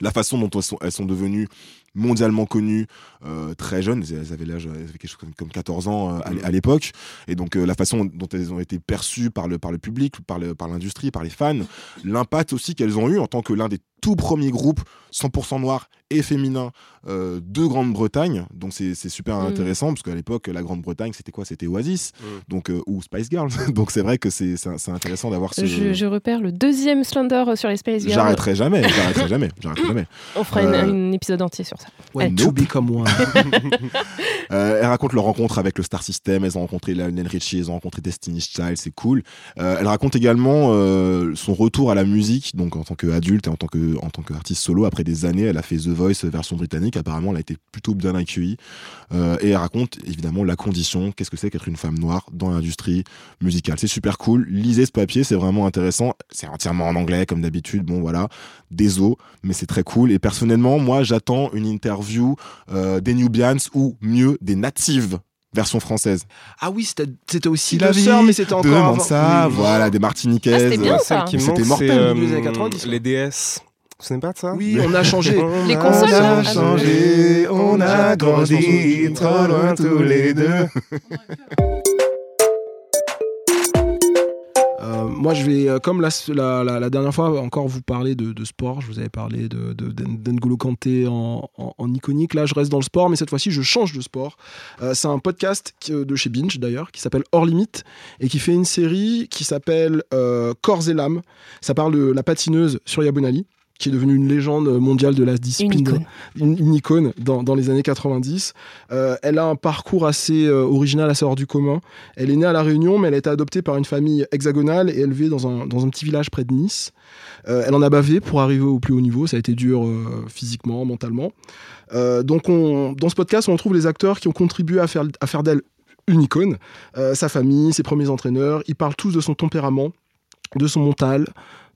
la façon dont elles sont devenues mondialement connues euh, très jeunes, elles avaient l'âge, elles avaient quelque chose comme, comme 14 ans euh, à l'é- à l'époque, et donc euh, la façon dont elles ont été perçues par le, par le public, par le- par l'industrie, par les fans, l'impact aussi qu'elles ont eu en tant que l'un des tout premiers groupes 100% noirs et féminins euh, de Grande-Bretagne, donc c'est super Mm. intéressant, parce qu'à l'époque, la Grande-Bretagne, c'était quoi? C'était Oasis, Mm. donc, euh, ou Spice Girls, donc c'est vrai que c'est intéressant d'avoir ce... Je, je repère le deuxième Slender sur les Space Girls. J'arrêterai jamais, j'arrêterai jamais, j'arrêterai jamais. On fera Euh, un épisode entier sur ça. Allez. to become one. Euh, elles racontent leur rencontre avec le Star System, elles ont rencontré Lionel Richie, elles ont rencontré Destiny's Child, c'est cool. Euh, elle raconte également euh, son retour à la musique, donc en tant qu'adulte et en tant que en tant qu'artiste solo. Après des années, elle a fait The Voice version britannique. Apparemment, elle a été plutôt bien accueillie. Euh, et elle raconte évidemment la condition, qu'est-ce que c'est qu'être une femme noire dans l'industrie musicale? C'est super cool. Lisez ce papier, c'est vraiment intéressant. C'est entièrement en anglais comme d'habitude. Bon voilà, désolé, mais c'est très cool. Et personnellement, moi, j'attends une interview euh, des Nubians ou mieux des natives version française. Ah oui, c'était aussi Il a deux sœurs, mais c'était encore Demande avant. ça, Oui. voilà, des Martiniquaises. Ah, c'était euh, mortel, euh, 90, les DS. Ce n'est pas de ça? Oui, on a changé. Les consoles, On a changé, on a grandi, trop loin tous les deux. Euh, moi, je vais, euh, comme la, dernière fois, encore vous parler de, sport. Je vous avais parlé de, de, d'N'Golo Kanté en, en- iconique. Là, je reste dans le sport, mais cette fois-ci, je change de sport. Euh, c'est un podcast de chez Binge, d'ailleurs, qui s'appelle Hors Limite et qui fait une série qui s'appelle Corps et l'âme. Ça parle de la patineuse Surya Bonali qui est devenue une légende mondiale de la Une discipline icône. une, une icône dans, dans les années 90. Euh, elle a un parcours assez euh, original, assez hors du commun. Elle est née à La Réunion, mais elle a été adoptée par une famille hexagonale et élevée dans un, dans un petit village près de Nice. Euh, elle en a bavé pour arriver au plus haut niveau. Ça a été dur physiquement, mentalement. Donc, on, dans ce podcast, on retrouve les acteurs qui ont contribué à faire, à faire d'elle une icône. Sa famille, ses premiers entraîneurs. Ils parlent tous de son tempérament, de son mental,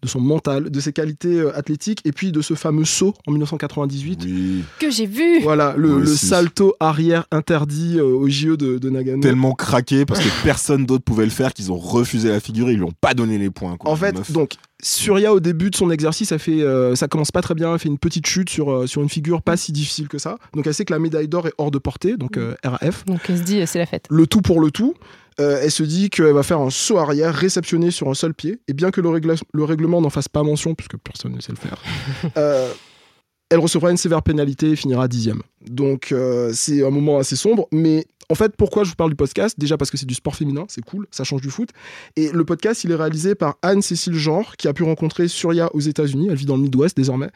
de son mental, de ses qualités euh, athlétiques et puis de ce fameux saut en 1998 Oui, Que j'ai vu voilà, le, le salto arrière interdit euh, au JO de, de Nagano. tellement craqué parce que personne d'autre pouvait le faire qu'ils ont refusé la figure, ils lui ont pas donné les points. Quoi, En fait, meuf. donc, Surya, au début de son exercice, ça, fait, euh, ça commence pas très bien. Elle fait une petite chute sur, euh, sur une figure pas si difficile que ça. Donc, elle sait que la médaille d'or est hors de portée, donc euh, RAF. Donc elle se dit, euh, c'est la fête. Le tout pour le tout. Euh, elle se dit qu'elle va faire un saut arrière réceptionné sur un seul pied. Et bien que le, règlement n'en fasse pas mention, puisque personne ne sait le faire, euh, elle recevra une sévère pénalité et finira dixième. Donc euh, c'est un moment assez sombre, mais en fait, pourquoi je vous parle du podcast? Déjà parce que c'est du sport féminin, c'est cool, ça change du foot. Et le podcast, il est réalisé par Anne-Cécile Genre, qui a pu rencontrer Surya aux États-Unis. Elle vit dans le Midwest désormais.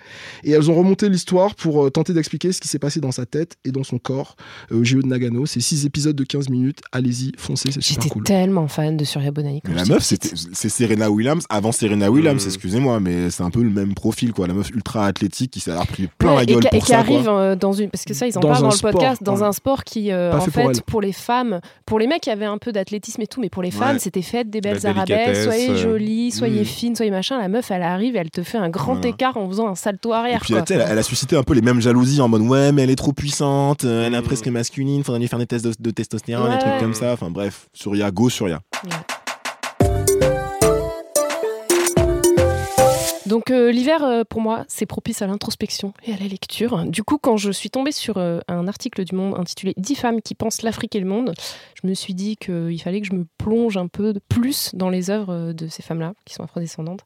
Et elles ont remonté l'histoire pour euh, tenter d'expliquer ce qui s'est passé dans sa tête et dans son corps euh, au JO de Nagano. C'est six épisodes de 15 minutes. Allez-y, foncez, c'est super J'étais cool. tellement fan de Surya Bonani. la j'étais meuf, c'est Serena Williams avant Serena Williams, Mm. excusez-moi, mais c'est un peu le même profil, quoi. La meuf ultra athlétique qui s'est alors pris plein Ouais, la et gueule qui- pour et qui ça. arrive quoi. euh, dans une parce que ça ils en Dans parlent dans le sport, podcast dans ouais. un sport qui euh, en fait pour les femmes pour les mecs il y avait un peu d'athlétisme et tout mais pour les femmes c'était faites des belles délicatesse, soyez euh, jolies soyez mm. fines soyez machin la meuf elle arrive elle te fait un grand Voilà. écart en faisant un salto Et arrière puis quoi. elle, elle a suscité un peu les mêmes jalousies en mode ouais mais elle est trop puissante, euh, elle est Mm. presque masculine, faudrait lui faire des tests de, de testostérone, des trucs comme ça. Enfin bref, Surya, go Surya. Donc euh, l'hiver, euh, pour moi, c'est propice à l'introspection et à la lecture. Du coup, quand je suis tombée sur euh, un article du Monde intitulé 10 femmes qui pensent l'Afrique et le monde, je me suis dit qu'il fallait que je me plonge un peu plus dans les œuvres de ces femmes-là, qui sont afrodescendantes,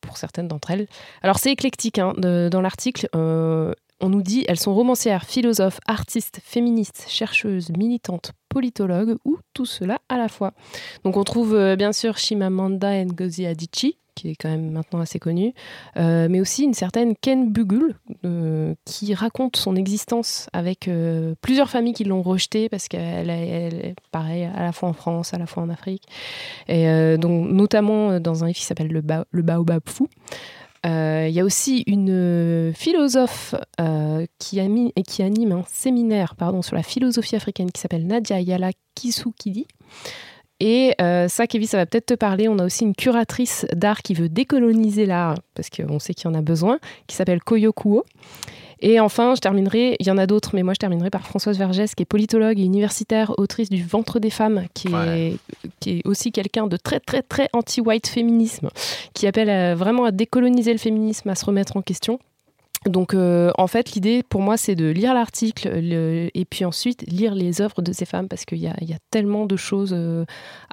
pour certaines d'entre elles. Alors c'est éclectique, hein, dans l'article. on nous dit elles sont romancières, philosophes, artistes, féministes, chercheuses, militantes, politologues ou tout cela à la fois. Donc on trouve bien sûr Chimamanda Ngozi Adichie, qui est quand même maintenant assez connue, euh, mais aussi une certaine Ken Bugul, euh, qui raconte son existence avec euh, plusieurs familles qui l'ont rejetée parce qu'elle est, pareil à la fois en France, à la fois en Afrique, et donc notamment dans un livre qui s'appelle le, Ba- Baobab fou. Il y a aussi une philosophe qui anime un séminaire pardon, sur la philosophie africaine qui s'appelle Nadia Yala Kisukidi. Et euh, ça, Kevin, ça va peut-être te parler. On a aussi une curatrice d'art qui veut décoloniser l'art, parce qu'on sait qu'il y en a besoin, qui s'appelle Koyo Kuo. Et enfin, je terminerai, il y en a d'autres, mais moi je terminerai par Françoise Vergès, qui est politologue et universitaire, autrice du Ventre des femmes, qui, est, qui est aussi quelqu'un de très très très anti-white féminisme, qui appelle euh, vraiment à décoloniser le féminisme, à se remettre en question. Donc, euh, en fait, l'idée pour moi, c'est de lire l'article le- et puis ensuite lire les œuvres de ces femmes parce qu'il y y a tellement de choses euh,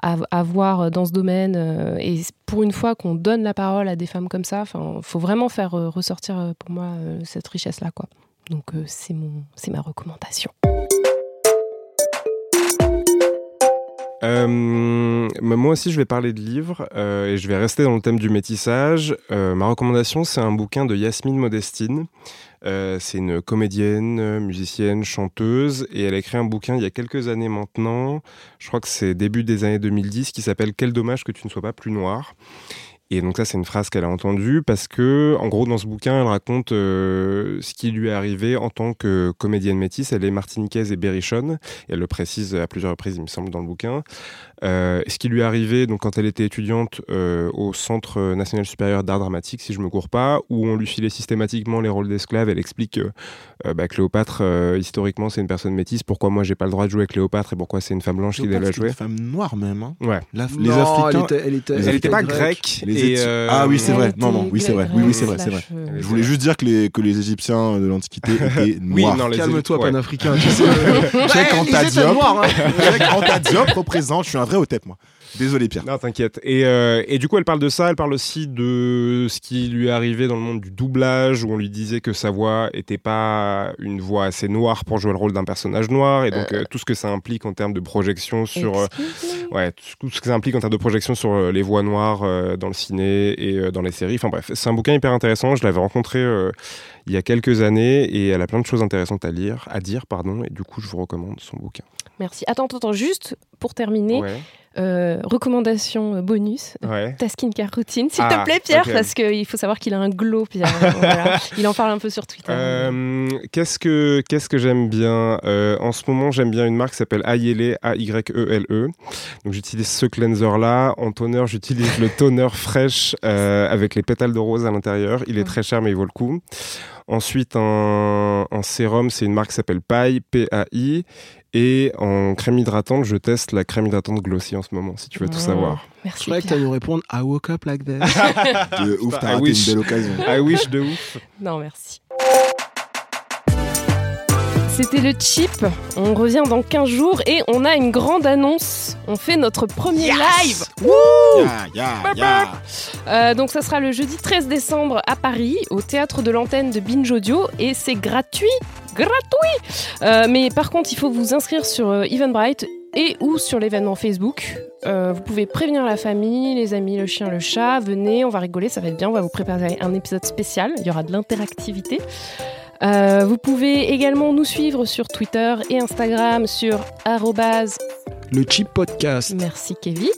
à, voir dans ce domaine. euh, et pour une fois qu'on donne la parole à des femmes comme ça, il faut vraiment faire ressortir pour moi cette richesse-là. Donc, c'est c'est ma recommandation. Euh, moi aussi, je vais parler de livres euh, et je vais rester dans le thème du métissage. Euh, ma recommandation, c'est un bouquin de Yasmine Modestine. Euh, c'est une comédienne, musicienne, chanteuse et elle a écrit un bouquin il y a quelques années maintenant. Je crois que c'est début des années 2010 qui s'appelle Quel dommage que tu ne sois pas plus noir. Et donc ça, c'est une phrase qu'elle a entendue parce que, en gros, dans ce bouquin, elle raconte euh, ce qui lui est arrivé en tant que comédienne métisse. Elle est martiniquaise et berrichonne. Et elle le précise à plusieurs reprises, il me semble, dans le bouquin. Euh, ce qui lui est arrivé donc, quand elle était étudiante euh, au Centre national supérieur d'art dramatique, si je me cours pas, où on lui filait systématiquement les rôles d'esclave. Elle explique que euh, bah, Cléopâtre, euh, historiquement, c'est une personne métisse. Pourquoi moi, j'ai pas le droit de jouer Cléopâtre et pourquoi c'est une femme blanche qui doit la jouer une femme noire même. hein. Ouais. La- les Africains. elle était, elle était, Elle Elle n'était pas grecque. grecque. Les et, Éthi- euh, Ah oui, c'est vrai. Non, non, oui, c'est vrai. Oui, oui, c'est vrai, c'est vrai. euh, Je voulais juste dire que les, que les Égyptiens de l'Antiquité étaient Oui, noirs. non, les Calme-toi, ouais. panafricain. Tu sais, Check Ouais, Anta Diop. Check Anta Diop représente. Je suis un vrai hôtep, moi. Désolé, Pierre. Non, t'inquiète. Et, euh, et du coup, elle parle de ça. Elle parle aussi de ce qui lui est arrivé dans le monde du doublage, où on lui disait que sa voix était pas une voix assez noire pour jouer le rôle d'un personnage noir, et donc euh, tout ce que ça implique en termes de projection sur, euh, ouais, tout ce que ça implique en termes de projection sur euh, les voix noires euh, dans le ciné et euh, dans les séries. Enfin bref, c'est un bouquin hyper intéressant. Je l'avais rencontré euh, il y a quelques années, et elle a plein de choses intéressantes à lire, à dire, pardon. Et du coup, je vous recommande son bouquin. Merci. Attends, attends, attends, juste pour terminer, Ouais. Euh, recommandation bonus. Ouais. Ta skincare routine, s'il Ah, te plaît, Pierre, parce qu'il faut savoir qu'il a un glow, Pierre. Voilà. Il en parle un peu sur Twitter. Euh, qu'est-ce que qu'est-ce que j'aime bien Euh, En ce moment, j'aime bien une marque qui s'appelle Ayele, A Y E. Donc j'utilise ce cleanser là. En toner, j'utilise le toner fraîche euh, avec les pétales de rose à l'intérieur. Il est très cher, mais il vaut le coup. Ensuite, en, en sérum, c'est une marque qui s'appelle Pai, P-A-I. Et en crème hydratante, je teste la crème hydratante Glossy en ce moment, si tu veux tout Oh, savoir. Je Merci. croyais que tu allais nous répondre I woke up like this. De ouf, I t'as raté wish. une belle occasion. I wish de ouf. Non, merci. C'était le chip. On revient dans 15 jours et on a une grande annonce. On fait notre premier live. Euh, donc ça sera le jeudi 13 décembre à Paris, au théâtre de l'antenne de Binge Audio, et c'est gratuit, gratuit. Euh, mais par contre, il faut vous inscrire sur euh, Eventbrite et ou sur l'événement Facebook. Euh, vous pouvez prévenir la famille, les amis, le chien, le chat. Venez, on va rigoler, ça va être bien. On va vous préparer un épisode spécial. Il y aura de l'interactivité. Euh, vous pouvez également nous suivre sur Twitter et Instagram sur arrobase Le Cheap Podcast. Merci Kevin.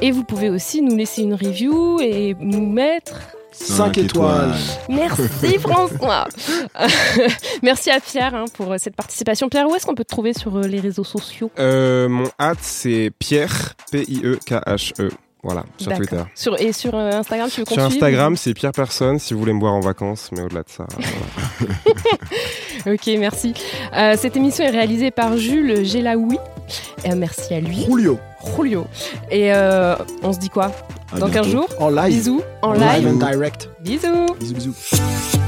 Et vous pouvez aussi nous laisser une review et nous mettre 5 étoiles. Merci François. Merci à Pierre hein, pour cette participation. Pierre, où est-ce qu'on peut te trouver sur euh, les réseaux sociaux? Euh, mon hâte, c'est Pierre, P-I-E-K-H-E. Voilà, sur. Twitter. Sur, et sur euh, Instagram, tu veux Sur Instagram, c'est Pierre Personne si vous voulez me voir en vacances, mais au-delà de ça. voilà. Ok, merci. Euh, cette émission est réalisée par Jules Gelaoui. Euh, merci à lui. Julio. Julio. Et euh, on se dit quoi? À Dans 15 bientôt. jours? En live. Bisous. En Live live. and direct. Bisous. Bisous, bisous.